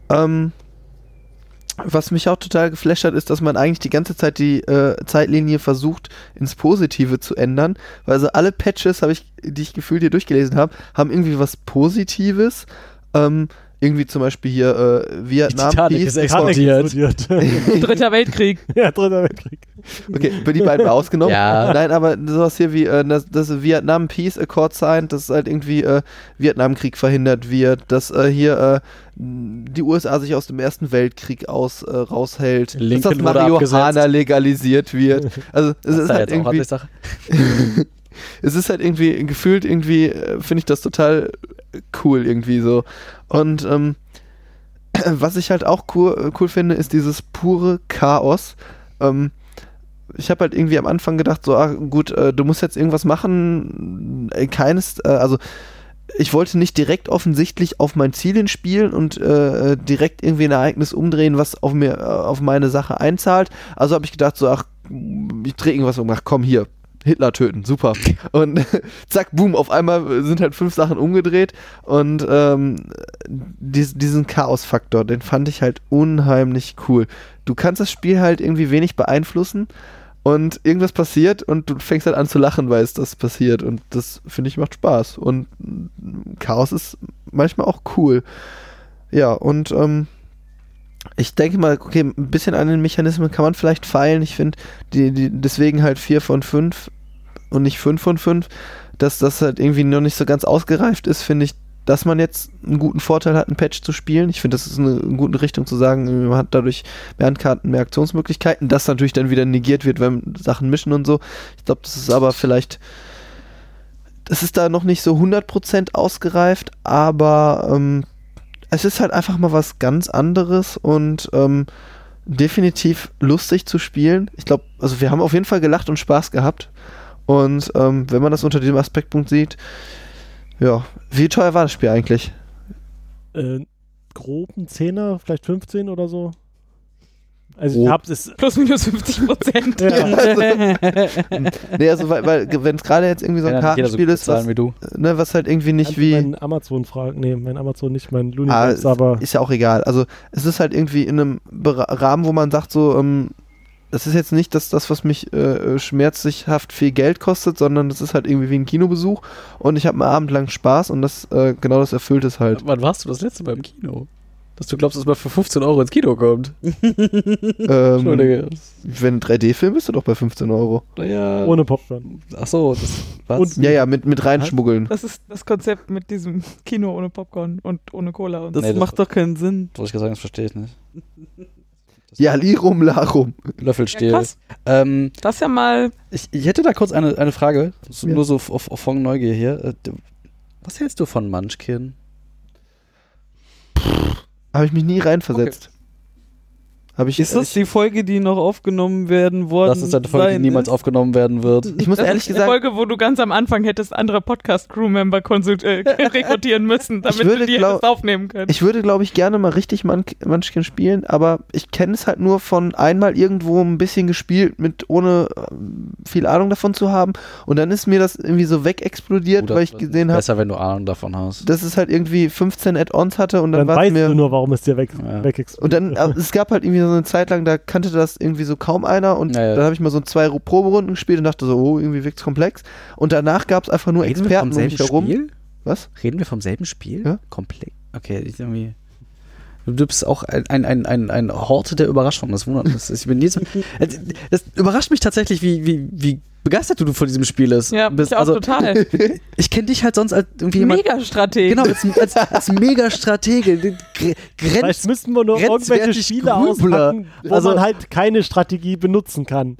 Ähm, was mich auch total geflasht hat, ist, dass man eigentlich die ganze Zeit die äh, Zeitlinie versucht, ins Positive zu ändern. Weil also alle Patches, ich, die ich gefühlt hier durchgelesen habe, haben irgendwie was Positives. Ähm, irgendwie zum Beispiel hier äh, Vietnam Titanic Peace. ist explodiert. explodiert. <laughs> Dritter Weltkrieg. ja, Dritter Weltkrieg. Okay, für die beiden mal ausgenommen. Ja. Nein, aber sowas hier wie äh, das, das Vietnam Peace Accord signed, dass halt irgendwie äh, Vietnamkrieg verhindert wird, dass äh, hier äh, die USA sich aus dem Ersten Weltkrieg aus äh, raushält, Lincoln dass das Marihuana legalisiert wird. Also es Das ist ist halt irgendwie, Sache. <laughs> es ist halt irgendwie gefühlt irgendwie äh, finde ich das total cool irgendwie so und ähm, <clears throat> was ich halt auch cool, cool finde, ist dieses pure Chaos. Ähm, ich habe halt irgendwie am Anfang gedacht, so, ah, gut, äh, du musst jetzt irgendwas machen. Äh, keines, äh, also ich wollte nicht direkt offensichtlich auf mein Ziel hinspielen und äh, direkt irgendwie ein Ereignis umdrehen, was auf mir, äh, auf meine Sache einzahlt. Also habe ich gedacht, so, ach, ich drehe irgendwas um, ach komm hier. Hitler töten, super. <laughs> Und <laughs> zack, boom, auf einmal sind halt fünf Sachen umgedreht und ähm, dies, diesen Chaos-Faktor, den fand ich halt unheimlich cool. Du kannst das Spiel halt irgendwie wenig beeinflussen und irgendwas passiert und du fängst halt an zu lachen, weil es das passiert und das finde ich macht Spaß und Chaos ist manchmal auch cool. Ja, und ähm, ich denke mal, okay, ein bisschen an den Mechanismen kann man vielleicht feilen. Ich finde, die, die, deswegen halt 4 von 5 und nicht 5 von 5, dass das halt irgendwie noch nicht so ganz ausgereift ist, finde ich, dass man jetzt einen guten Vorteil hat, einen Patch zu spielen. Ich finde, das ist eine, eine gute Richtung zu sagen, man hat dadurch mehr Handkarten, mehr Aktionsmöglichkeiten, das natürlich dann wieder negiert wird, wenn Sachen mischen und so. Ich glaube, das ist aber vielleicht es ist da noch nicht so 100% ausgereift, aber ähm, es ist halt einfach mal was ganz anderes und ähm, definitiv lustig zu spielen. Ich glaube, also wir haben auf jeden Fall gelacht und Spaß gehabt. Und ähm, wenn man das unter diesem Aspektpunkt sieht, ja, wie teuer war das Spiel eigentlich? Äh, groben Zehner, vielleicht 15 oder so. Also ich Grob. hab's es. Plus minus 50 Prozent. Ja. <laughs> Nee, also weil, weil wenn es gerade jetzt irgendwie so ein ja so Kartenspiel gut ist, was, ne, was halt irgendwie nicht Kannst wie Mein Amazon fragen. Nee, mein Amazon nicht, mein Looney Ah, Tunes, aber ist ja auch egal. Also es ist halt irgendwie in einem Rahmen, wo man sagt so, ähm, das ist jetzt nicht das, das was mich äh, schmerzlichhaft viel Geld kostet, sondern das ist halt irgendwie wie ein Kinobesuch und ich habe einen Abend lang Spaß und das äh, genau das erfüllt es halt. Wann warst du das letzte Mal im Kino? Dass du glaubst, dass man für 15 Euro ins Kino kommt. <laughs> <laughs> ähm, Entschuldige. wenn ein 3D-Film bist du doch bei 15 Euro. Naja. ohne Popcorn. Ach so, das, was? Und- Ja, ja, mit, mit reinschmuggeln. Das ist das Konzept mit diesem Kino ohne Popcorn und ohne Cola und Das Nee, das- macht doch keinen Sinn. Wollte ich gerade sagen, das verstehe ich nicht. <laughs> Ja, Lirum Larum. Löffelstiel. Ja, krass. ähm, Das ist ja mal. ich, ich hätte da kurz eine, eine Frage. Ja. Nur so auf, auf von Neugier hier. Äh, Was hältst du von Munchkin? Habe ich mich nie reinversetzt. Habe ich Ist das die Folge, die noch aufgenommen werden worden Das ist eine Folge, die niemals ist? aufgenommen werden wird. ich muss Das ehrlich ist die gesagt, Folge, wo du ganz am Anfang hättest andere Podcast-Crew-Member äh, <laughs> rekrutieren müssen, damit würde du die glaub- aufnehmen können. Ich würde, glaube ich, gerne mal richtig Man Munchkin spielen, aber ich kenne es halt nur von einmal irgendwo ein bisschen gespielt, mit ohne ähm, viel Ahnung davon zu haben. Und dann ist mir das irgendwie so wegexplodiert, Oder- weil ich gesehen habe, Besser, wenn du Ahnung davon hast. dass es halt irgendwie 15 Add-ons hatte und dann, Dann war es weißt mir. du nur, warum es dir weg, Ja. weg und dann, äh, es gab halt irgendwie so eine Zeit lang, da kannte das irgendwie so kaum einer und Ja, ja. dann habe ich mal so zwei Ru- Proberunden gespielt und dachte so, oh, irgendwie wirkt's komplex. Und danach gab es einfach nur Reden Experten um mich herum. Spiel? Was? Reden wir vom selben Spiel? Ja. Komplett. Okay, ich irgendwie. Du bist auch ein, ein, ein, ein, ein Horte der Überraschung. Das wundert mich. Ich bin jedes <laughs> das, das überrascht mich tatsächlich, wie, wie, wie begeistert du von diesem Spiel ist. Ja, bist. ich auch Also, total. <laughs> ich kenne dich halt sonst als irgendwie jemand. Mega-Strateg. Genau, als, als, als <laughs> Mega-Stratege. Vielleicht müssten wir nur irgendwelche Spiele Grübler. auspacken, wo Also- man halt keine Strategie benutzen kann.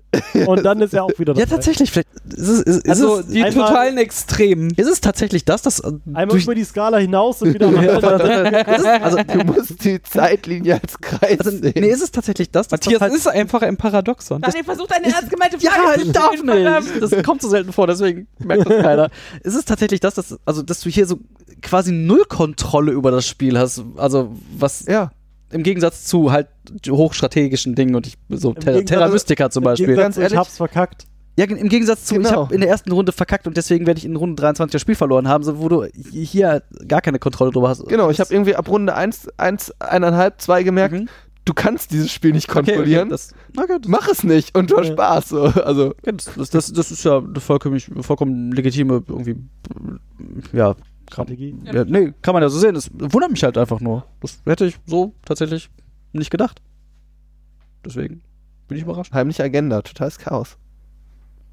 Und dann ist ja auch wieder <laughs> ja, dabei. tatsächlich. Vielleicht ist es, ist, ist Also es, die einmal- totalen Extremen. ist es tatsächlich das, dass äh, Einmal durch, über die Skala hinaus und wieder Ja, mal. das ist, also, Du musst die Zeitlinie als Kreis also, sehen. nee, ist es tatsächlich das, dass Matthias das halt, ist einfach ein Paradoxon. Daniel versucht eine ernst gemeinte Ja, Frage ich zu darf stellen, nicht. Das kommt so selten vor, deswegen merkt das keiner. <laughs> Ist es tatsächlich das, dass, also, dass du hier so quasi null Kontrolle über das Spiel hast? Also, was ja. im Gegensatz zu halt hochstrategischen Dingen und ich, so Terra, Terra Mystica zum Im Beispiel. Gegensatz Ganz zu, ehrlich? ich hab's verkackt. Ja, im Gegensatz zu, ich Genau. habe in der ersten Runde verkackt und deswegen werde ich in Runde 23 das Spiel verloren haben, so, wo du hier gar keine Kontrolle drüber hast. Genau, ich habe irgendwie ab Runde 1, 1, 1,5, 2 gemerkt, Mhm. Du kannst dieses Spiel nicht kontrollieren. Okay, das, okay, das, Mach es nicht und du hast Ja. Spaß. So. Also, das, das, das ist ja eine vollkommen, vollkommen legitime irgendwie, ja, Strategie. Ja, nee, kann man ja so sehen. Das wundert mich halt einfach nur. Das hätte ich so tatsächlich nicht gedacht. Deswegen bin ich überrascht. heimliche Agenda, totales Chaos.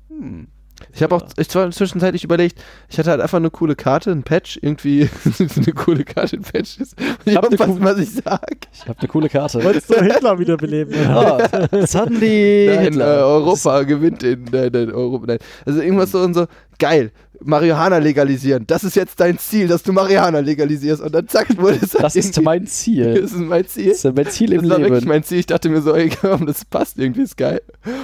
Hm. Ich habe auch ich war zwischenzeitlich überlegt, ich hatte halt einfach eine coole Karte, ein Patch, irgendwie <laughs> eine coole Karte, ein Patch ist. Ich Hab aufpassen, coole- was ich sag. Ich habe eine coole Karte. Wolltest du Hitler wiederbeleben? Ah, suddenly <laughs> Nein, äh, Hitler. Europa gewinnt in nein, nein, Europa. Nein. Also irgendwas so und so, geil, Marihuana legalisieren. Das ist jetzt dein Ziel, dass du Marihuana legalisierst. Und dann zack, wurde es halt Das ist mein Ziel. Das ist mein Ziel. Das ist mein Ziel im Das war wirklich Leben. mein Ziel. Ich dachte mir so, ey, komm, das passt irgendwie, ist geil.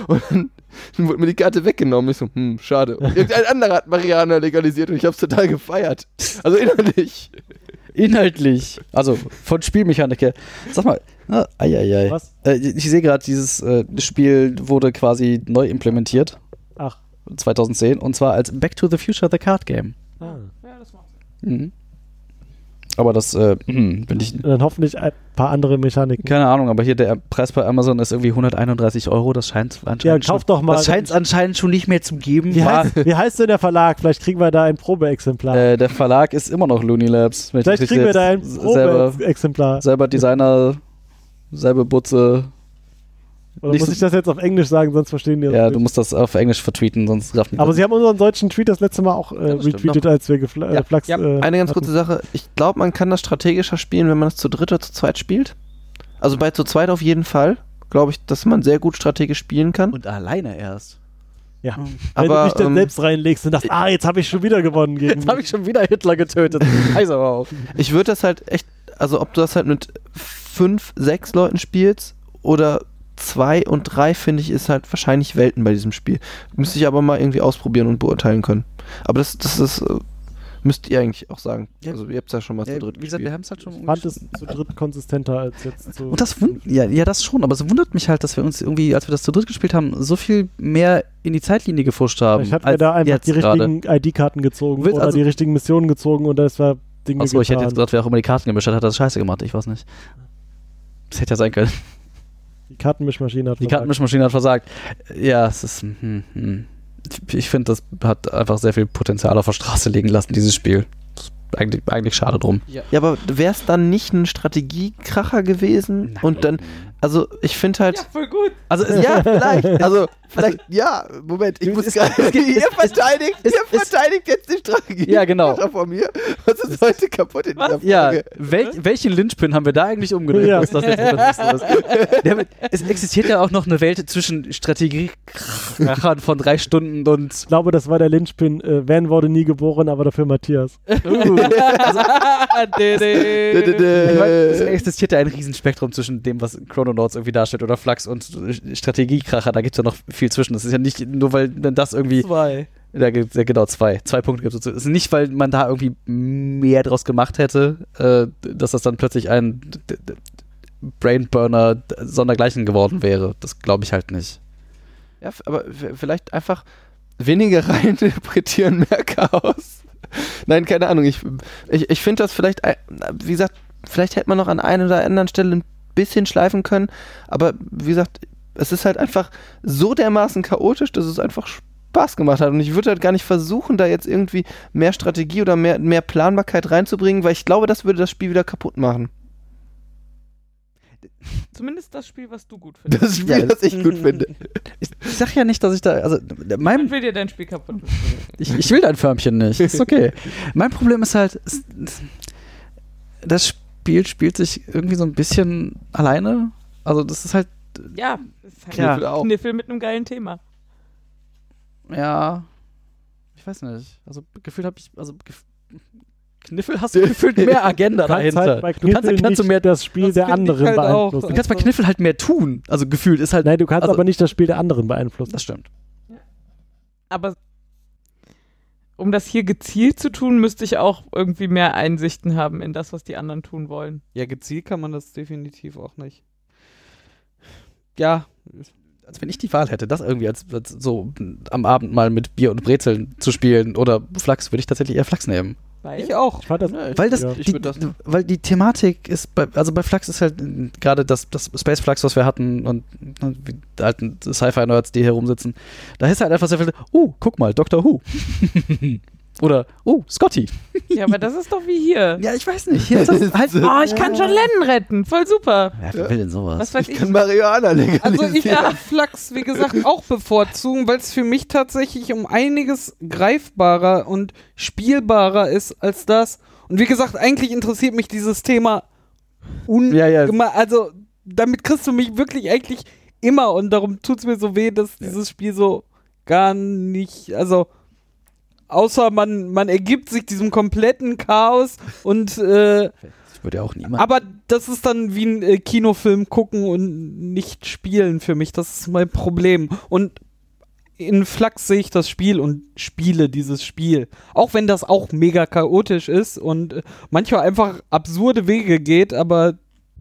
Und dann, <laughs> dann wurde mir die Karte weggenommen. Ich so, hm, schade. Und irgendein anderer hat Marihuana legalisiert und ich hab's total gefeiert. Also innerlich. Inhaltlich. Also von Spielmechanik her. Sag mal, ah, ei, ei, ei. Was? Äh, ich sehe gerade, dieses äh, Spiel wurde quasi neu implementiert. Ach. 2010. Und zwar als Back to the Future The Card Game. Ah. Ja, das macht Mhm. Aber das, äh, <clears throat> hm, wenn ich Und dann hoffentlich ein paar andere Mechaniken. Keine Ahnung, aber hier der Preis bei Amazon ist irgendwie 131 Euro. Das scheint anscheinend Ja, kauf schon, doch mal. Das scheint es anscheinend schon nicht mehr zu geben. Wie heißt, wie heißt denn der Verlag? Vielleicht kriegen wir da ein Probeexemplar. äh, der Verlag ist immer noch Looney Labs. ich Vielleicht kriegen wir da ein jetzt selber, Probeexemplar. selber Designer, selber Butze. Oder nicht muss so- ich das jetzt auf Englisch sagen, sonst verstehen die das Ja, nicht. du musst das auf Englisch vertweeten, sonst rafft Aber sie haben unseren deutschen Tweet das letzte Mal auch äh, Ja, das stimmt. retweetet, als wir gefla Ja, äh, Flachs, ja. äh, Eine ganz hatten. kurze Sache. Ich glaube, man kann das strategischer spielen, wenn man es zu dritt oder zu zweit spielt. Also bei zu zweit auf jeden Fall. Glaube ich, dass man sehr gut strategisch spielen kann. Und alleine erst. Ja. Wenn Aber, du dich dann ähm, selbst reinlegst und dachtest, ah, jetzt habe ich schon wieder gewonnen gegen Jetzt habe ich schon wieder Hitler getötet. <laughs> Scheiß aber auch. Ich würde das halt echt, also ob du das halt mit fünf, sechs Leuten spielst oder zwei und drei, finde ich, ist halt wahrscheinlich Welten bei diesem Spiel. Müsste ich aber mal irgendwie ausprobieren und beurteilen können. Aber das, das ist, äh, müsst ihr eigentlich auch sagen. Ja. Also ihr habt es ja schon mal Ja, zu dritt wie gesagt, wir gespielt. haben es halt schon Ich fand es zu dritt konsistenter als jetzt zu. Und das ja, ja, das schon, aber es wundert mich halt, dass wir uns irgendwie, als wir das zu dritt gespielt haben, so viel mehr in die Zeitlinie gefuscht haben. ich hatte mir da einfach die richtigen ID-Karten gezogen oder also- die richtigen Missionen gezogen und das war Dinge Achso, ich hätte jetzt gesagt, wer auch immer die Karten gemischt hat, hat das scheiße gemacht. Ich weiß nicht. Das hätte ja sein können. Die Kartenmischmaschine hat Die versagt. Kartenmischmaschine hat versagt. Ja, es ist. Hm, hm. Ich, ich finde, das hat einfach sehr viel Potenzial auf der Straße liegen lassen, dieses Spiel. Eigentlich, eigentlich schade drum. Ja, aber wäre es dann nicht ein Strategiekracher gewesen? Und dann, also ich finde halt. voll gut. Also, es- Ja, <laughs> vielleicht. Also, vielleicht, ja, Moment, ich muss gerade. <laughs> Ihr verteidigt, es- ihr verteidigt jetzt die Strategie. Ja, genau. von mir. Was ist heute kaputt in dieser Ja, Folge? wel, welchen Linchpin haben wir da eigentlich umgedreht? Ja. dass das jetzt ist? Ja, aber es existiert ja auch noch eine Welt zwischen Strategiekrachern von drei Stunden und Ich glaube, das war der Lynchpin. Äh, Van wurde nie geboren, aber dafür Matthias. <laughs> Ich meine, es existiert ja ein Riesenspektrum zwischen dem, was Chrononauts irgendwie darstellt oder Flux und Strategiekracher. Da gibt es ja noch viel zwischen. Das ist ja nicht nur, weil dann das irgendwie. Zwei. Da gibt ja, genau zwei. Zwei Punkte gibt es. Es ist nicht, weil man da irgendwie mehr draus gemacht hätte, äh, dass das dann plötzlich ein Brainburner sondergleichen geworden wäre. Das glaube ich halt nicht. Ja, aber vielleicht einfach weniger <laughs> reininterpretieren, mehr Chaos. Nein, keine Ahnung. Ich, ich, ich finde das vielleicht, wie gesagt, vielleicht hätte man noch an einer oder anderen Stelle ein bisschen schleifen können. Aber wie gesagt, es ist halt einfach so dermaßen chaotisch, dass es einfach Spaß gemacht hat. Und ich würde halt gar nicht versuchen, da jetzt irgendwie mehr Strategie oder mehr, mehr Planbarkeit reinzubringen, weil ich glaube, das würde das Spiel wieder kaputt machen. Zumindest das Spiel, was du gut <laughs> findest. Das Spiel, Ja, das ich gut finde. Ich, <laughs> ich sag ja nicht, dass ich da. Also, mein, Man will dir dein Spiel kaputt machen. Ich, ich will dein Förmchen nicht. Ist okay. <laughs> mein Problem ist halt, das Spiel spielt sich irgendwie so ein bisschen alleine. Also, das ist halt, Ja, das ist halt Ja. Kniffel, auch. Kniffel mit einem geilen Thema. ja. Ich weiß nicht. Also, gefühlt habe ich. Also, gef Kniffel hast du <laughs> gefühlt mehr Agenda Du kannst dahinter. halt bei du kannst, Kniffel kannst du mehr. das Spiel Das der anderen halt auch. beeinflussen. Du kannst bei Kniffel halt mehr tun. Also, gefühlt ist halt. Nein, du kannst also- aber nicht das Spiel der anderen beeinflussen. Das stimmt. Aber um das hier gezielt zu tun, müsste ich auch irgendwie mehr Einsichten haben in das, was die anderen tun wollen. Ja, gezielt kann man das definitiv auch nicht. Ja, als wenn ich die Wahl hätte, das irgendwie als, als so am Abend mal mit Bier und Brezeln zu spielen oder Flachs, würde ich tatsächlich eher Flachs nehmen. Weil ich auch. Ich fand das, Weil das, Ja. Ich die, das- weil die Thematik ist, bei, also bei Flux ist halt äh, gerade das, das Space Flux, was wir hatten und ne, wie die alten Sci-Fi-Nerds, die hier rumsitzen, da ist halt einfach sehr viel, oh, guck mal, Doctor Who. <laughs> Oder, oh, Scotty. ja, aber das ist doch wie hier. Ja, ich weiß nicht. Hier ist das <laughs> halt, Oh, ich kann schon Lennon retten. Voll super. Wer will denn sowas? Was weiß Ich ich. kann Marihuana legalisieren. Also ich würde Flachs, wie gesagt, auch bevorzugen, weil es für mich tatsächlich um einiges greifbarer und spielbarer ist als das. Und wie gesagt, eigentlich interessiert mich dieses Thema un Ja, ja. Also damit kriegst du mich wirklich eigentlich immer und darum tut es mir so weh, dass dieses Spiel so gar nicht, also außer man, man ergibt sich diesem kompletten Chaos und äh, Das würde ja auch niemand. aber das ist dann wie ein äh, Kinofilm gucken und nicht spielen für mich. Das ist mein Problem. Und in Flux sehe ich das Spiel und spiele dieses Spiel. Auch wenn das auch mega chaotisch ist und äh, manchmal einfach absurde Wege geht, aber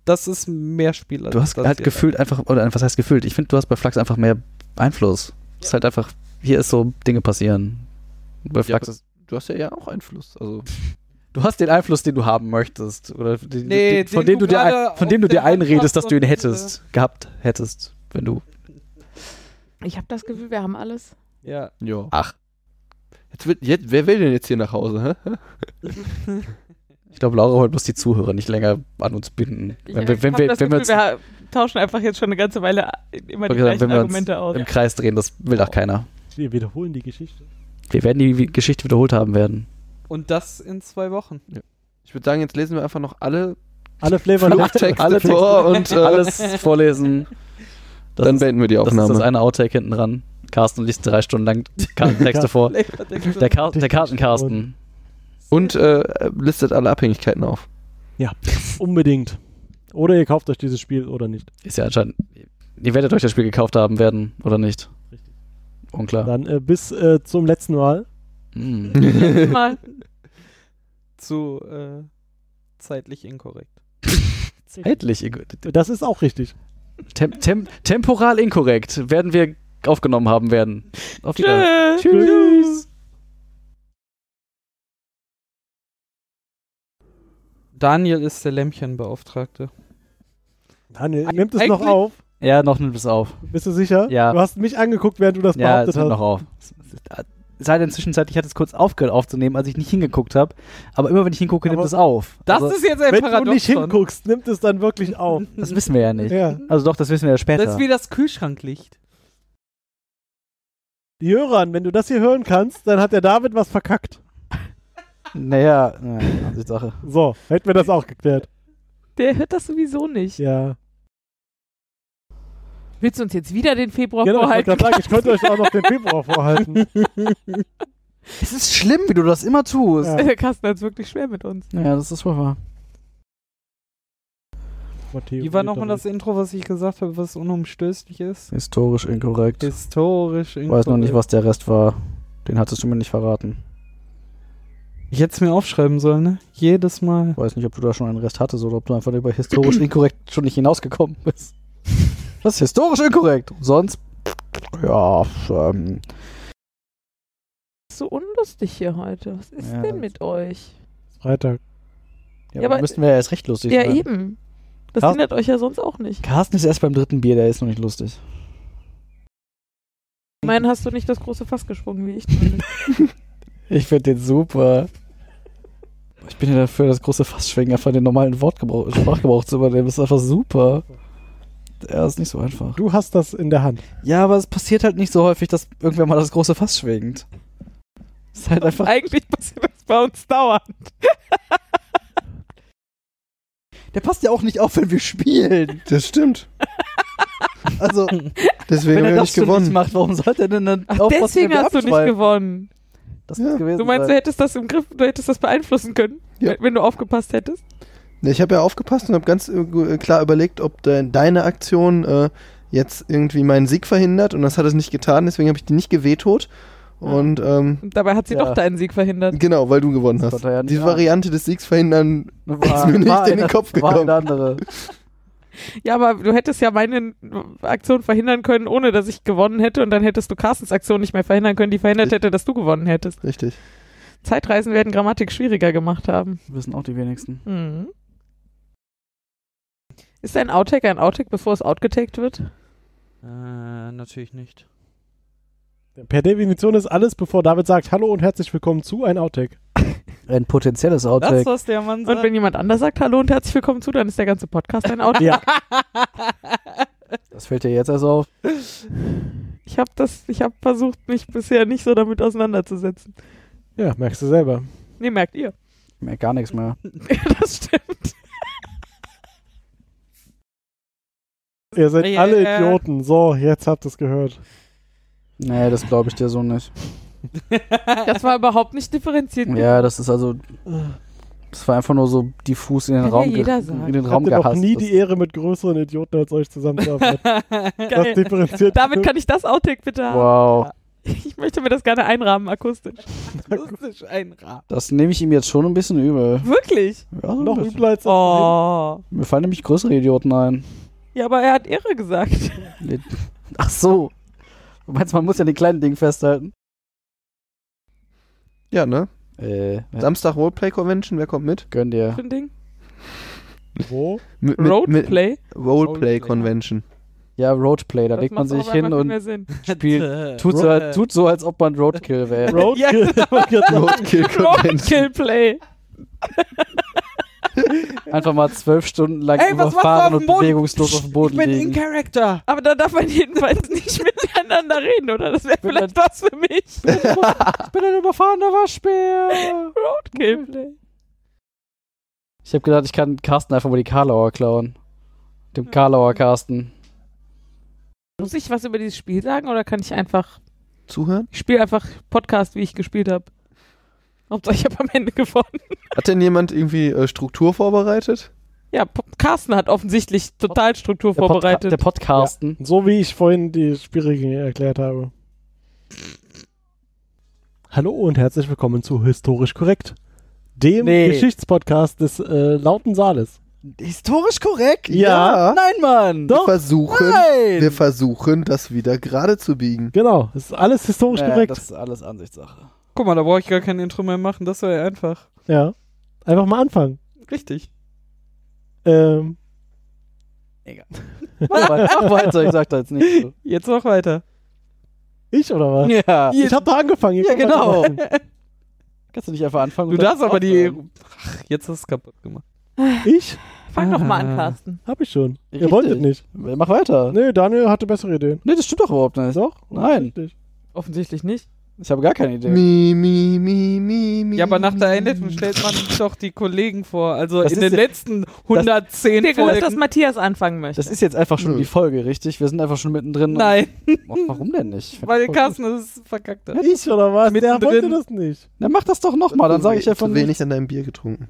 das ist mehr Spiel. als du hast das halt gefühlt einfach, oder was heißt gefühlt? Ich finde, du hast bei Flux einfach mehr Einfluss. Es ist halt einfach, hier ist so, Dinge passieren. Bei Ja, ist, du hast ja, ja auch Einfluss. Also du hast den Einfluss, den du haben möchtest. Oder den, Nee, den, von den dem du du dir, ein, von dem du dir einredest, dass du ihn und, hättest, gehabt hättest, wenn du. Ich habe das Gefühl, wir haben alles. Ja. Ja. Ach. Jetzt will, jetzt, wer will denn jetzt hier nach Hause? Hä? <laughs> Ich glaube, Laura wollte bloß die Zuhörer nicht länger an uns binden. Wenn wir, wenn wir, wenn wir Gefühl, wir ha- tauschen einfach jetzt schon eine ganze Weile immer die gleichen wenn wir uns Argumente aus. im Kreis drehen, das will doch keiner. wir wiederholen die Geschichte. Wir werden die Geschichte wiederholt haben werden. Und das in zwei Wochen. Ich würde sagen, jetzt lesen wir einfach noch alle Alle Flavor Alle vor und äh, Alles vorlesen. Das dann beenden wir die das ist Aufnahme. das eine Outtake hinten dran. Carsten liest drei Stunden lang Kartentexte vor. <laughs> Der, Kar der Kartencarsten. Und äh, listet alle Abhängigkeiten auf. Unbedingt. Oder ihr kauft euch dieses Spiel oder nicht. Ist ja anscheinend. Ihr werdet euch das Spiel gekauft haben werden, oder nicht? Richtig. Unklar. Dann äh, bis äh, zum letzten Mal. Hm. <laughs> Mal. <laughs> Zu äh, zeitlich inkorrekt. <laughs> Zeitlich. Das ist auch richtig. Tem tem temporal inkorrekt werden wir aufgenommen haben werden. Auf. Tschüss. Tschüss. Daniel ist der Lämpchenbeauftragte. Daniel, nimmt es noch auf? Ja, noch nimmt es auf. Bist du sicher? Ja. Du hast mich angeguckt, während du das Ja, es behauptet nimmt hast. noch auf. Es sei denn, zwischenzeitlich hat es kurz aufgehört aufzunehmen, als ich nicht hingeguckt habe. Aber immer wenn ich hingucke, nimmt Aber- es auf. Das also, ist jetzt ein Wenn Paradoxon. du nicht hinguckst, nimmt es dann wirklich auf. das wissen wir ja nicht. ja. Also doch, das wissen wir ja später. Das ist wie das Kühlschranklicht. Die Hörern, wenn du das hier hören kannst, dann hat der David was verkackt. naja, naja, Ansichtssache. So, hätten wir das auch geklärt. Der hört das sowieso nicht. Ja. Willst du uns jetzt wieder den Februar Genau, ich vorhalten? gerade sagen, ich könnte euch auch noch den Februar vorhalten. <laughs> Es ist schlimm, wie du das immer tust. Ja. Der Carsten hat es wirklich schwer mit uns. Ja, das ist wohl wahr. Matteo Wie war nochmal das Intro, was ich gesagt habe, was unumstößlich ist? Historisch inkorrekt. Historisch Ich weiß noch nicht, inkorrekt. was der Rest war. Den hattest du mir nicht verraten. Ich hätte es mir aufschreiben sollen, ne? Jedes Mal. Ich weiß nicht, ob du da schon einen Rest hattest oder ob du einfach über historisch <clears throat> inkorrekt schon nicht hinausgekommen bist. Das ist historisch inkorrekt. Sonst, ja, ähm, so unlustig hier heute. Was ist Ja, denn mit euch? Freitag. ja, Ja, aber müssten wir ja erst recht lustig Ja, sein. eben. Das Carsten- hindert euch ja sonst auch nicht. Carsten ist erst beim dritten Bier, der ist noch nicht lustig. Ich meine, hast du nicht das große Fass gesprungen, wie ich. <laughs> Ich finde den super. Ich bin ja dafür, das große Fassschwingen einfach den normalen Wortgebrauch, Sprachgebrauch zu übernehmen. Das ist einfach super. Ja, ist nicht so einfach. Du hast das in der Hand. Ja, aber es passiert halt nicht so häufig, dass irgendwer mal das große Fass schwingt. Ist halt einfach. Eigentlich passiert das bei uns dauernd. <laughs> Der passt ja auch nicht auf, wenn wir spielen. Das stimmt. <laughs> Also, Deswegen wenn haben er wir das nicht gewonnen. nicht macht, warum sollte er denn dann Ach, aufpassen, deswegen hast du nicht gewonnen. Das Ja. Du meinst, du hättest das im Griff, du hättest das beeinflussen können, Ja. wenn, wenn du aufgepasst hättest? Ich habe ja aufgepasst und habe ganz äh, klar überlegt, ob de deine Aktion äh, jetzt irgendwie meinen Sieg verhindert und das hat es nicht getan, deswegen habe ich die nicht gewetot. Und ähm, Und dabei hat sie Ja. doch deinen Sieg verhindert. genau, weil du gewonnen Das hast. ja nicht Die ahnen. Variante des Siegs verhindern war, ist mir nicht war in den eine- Kopf War gekommen. eine andere. <laughs> Ja, aber du hättest ja meine Aktion verhindern können, ohne dass ich gewonnen hätte. Und dann hättest du Carstens Aktion nicht mehr verhindern können, die verhindert hätte, dass du gewonnen hättest. Richtig. Zeitreisen werden Grammatik schwieriger gemacht haben. Wissen auch die wenigsten. Mhm. Ist ein Outtake ein Outtake, bevor es outgetaked wird? Äh, natürlich nicht. Per Definition ist alles, bevor David sagt Hallo und herzlich willkommen zu ein Outtake. <laughs> Ein potenzielles Das, Outtake. was der Mann Und sagt. wenn jemand anders sagt Hallo und herzlich willkommen zu, dann ist der ganze Podcast ein Outtake. Ja. <laughs> Das fällt dir jetzt erst auf. Ich habe das, ich habe versucht, mich bisher nicht so damit auseinanderzusetzen. Ja, merkst du selber. Nee, merkt ihr. Ich merke gar nichts mehr. <laughs> das stimmt. Ihr seid Ja, alle. Idioten. So, jetzt habt ihr es gehört. Nee, das glaube ich dir so nicht. <laughs> Das war überhaupt nicht differenziert. Ja, das ist also. Das war einfach nur so diffus in den Kann Raum, ja jeder ge- sagen. in den Ich Raum hatte noch gehasst. nie die Ehre, mit größeren Idioten als euch zusammenzuarbeiten. <laughs> Das differenziert. Damit kann ich das Outtake bitte haben. Wow. Ich möchte mir das gerne einrahmen, akustisch. Akustisch einrahmen. Das nehme ich ihm jetzt schon ein bisschen übel. Wirklich? Ja, so ein noch bisschen. übler als Oh. Mir fallen nämlich größere Idioten ein. Ja, aber er hat Ehre gesagt. <laughs> Ach so. Du meinst, man muss ja den kleinen Ding festhalten? Ja, ne? Äh, Samstag Roleplay Convention, wer kommt mit? gönn dir. Für ein Ding. Wo? mit, mit, mit Roadplay. Roleplay Roleplay. Convention. Ja, Roadplay, da Das legt man sich hin und spielt. Tut so, tut so, als ob man Roadkill wäre. Roadkill. <laughs> Roadkill Convention. Roadkill-Play. <laughs> <laughs> Einfach mal zwölf Stunden lang Ey, überfahren und bewegungslos auf dem Boden ich bin in liegen. Character. Aber da darf man jedenfalls nicht <laughs> miteinander reden, oder? Das wäre vielleicht was für mich. <laughs> Ich bin ein überfahrener Waschbär. Roadkill-Play. Ich habe gedacht, ich kann Carsten einfach mal die Karlauer klauen. Dem Karlauer Carsten. Muss ich was über dieses Spiel sagen oder kann ich einfach Zuhören? Ich spiele einfach Podcast, wie ich gespielt habe. Hauptsache, ich habe am Ende gewonnen. Hat denn jemand irgendwie äh, Struktur vorbereitet? Ja, P Carsten hat offensichtlich total Struktur Der, Podca vorbereitet. der Podcasten. So wie ich vorhin die Spielregeln erklärt habe. Hallo und herzlich willkommen zu Historisch Korrekt, dem Nee. Geschichtspodcast des äh, lauten Saales. Historisch korrekt? Ja. Nein, Mann. Wir versuchen, Nein. wir versuchen, das wieder gerade zu biegen. Genau, es ist alles historisch Ja, korrekt. das ist alles Ansichtssache. Guck mal, da brauche ich gar kein Intro mehr machen, das wäre ja einfach. ja. Einfach mal anfangen. Richtig. Ähm, Mach <laughs> weiter, mach weiter, ich sag da jetzt nichts zu. Jetzt noch weiter. ich oder was? Ja. Ich habe doch angefangen. ihr Ja, genau. <laughs> Kannst du nicht einfach anfangen? Du darfst aber die. Ach, jetzt hast du es kaputt gemacht. Ich? Fang doch mal an, Ah. Carsten. Hab ich schon. Ihr Richtig. wolltet nicht. Mach weiter. Nee, Daniel hatte bessere Ideen. Nee, das stimmt doch überhaupt nicht. Doch? Nein. Offensichtlich nicht. Ich habe gar keine Idee. Mi, mi, mi, mi, mi. Ja, aber nach der Einleitung stellt man doch die Kollegen vor. Also Das in ist den ja- letzten 110 Dir gehört, dass Folgen. Matthias anfangen möchte. Das ist jetzt einfach schon Nö. die Folge, richtig? Wir sind einfach schon mittendrin. Nein, Und- Warum denn nicht? <laughs> weil Carsten das verkackt hat. Ich oder was? Der Mittendrin. wollte das nicht. Na, mach das doch nochmal, dann sage ich einfach Zu nicht. wenig an deinem Bier getrunken.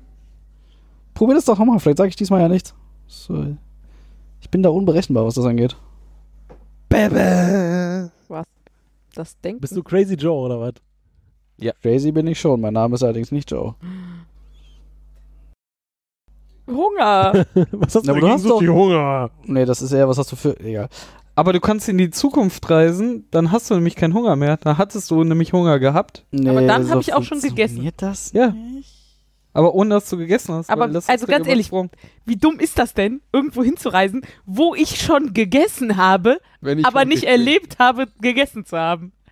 Probier das doch nochmal, vielleicht sage ich diesmal ja nichts. So. Ich bin da unberechenbar, was das angeht. Bäbä. Das Denken. Bist du Crazy Joe oder was? Crazy bin ich schon, mein Name ist allerdings nicht Joe. Hunger. <laughs> was hast Na, du aber du hast so doch- viel Hunger? Nee, das ist eher, was hast du für. Egal. Aber du kannst in die Zukunft reisen, dann hast du nämlich keinen Hunger mehr. Da hattest du nämlich Hunger gehabt, Nee, Aber dann so hab ich auch schon gegessen. funktioniert das? Ja. nicht? Aber ohne dass du gegessen hast. Aber also ganz ehrlich. Wie dumm ist das denn, irgendwo hinzureisen, wo ich schon gegessen habe, Wenn ich aber schon nicht erlebt habe, gegessen zu haben?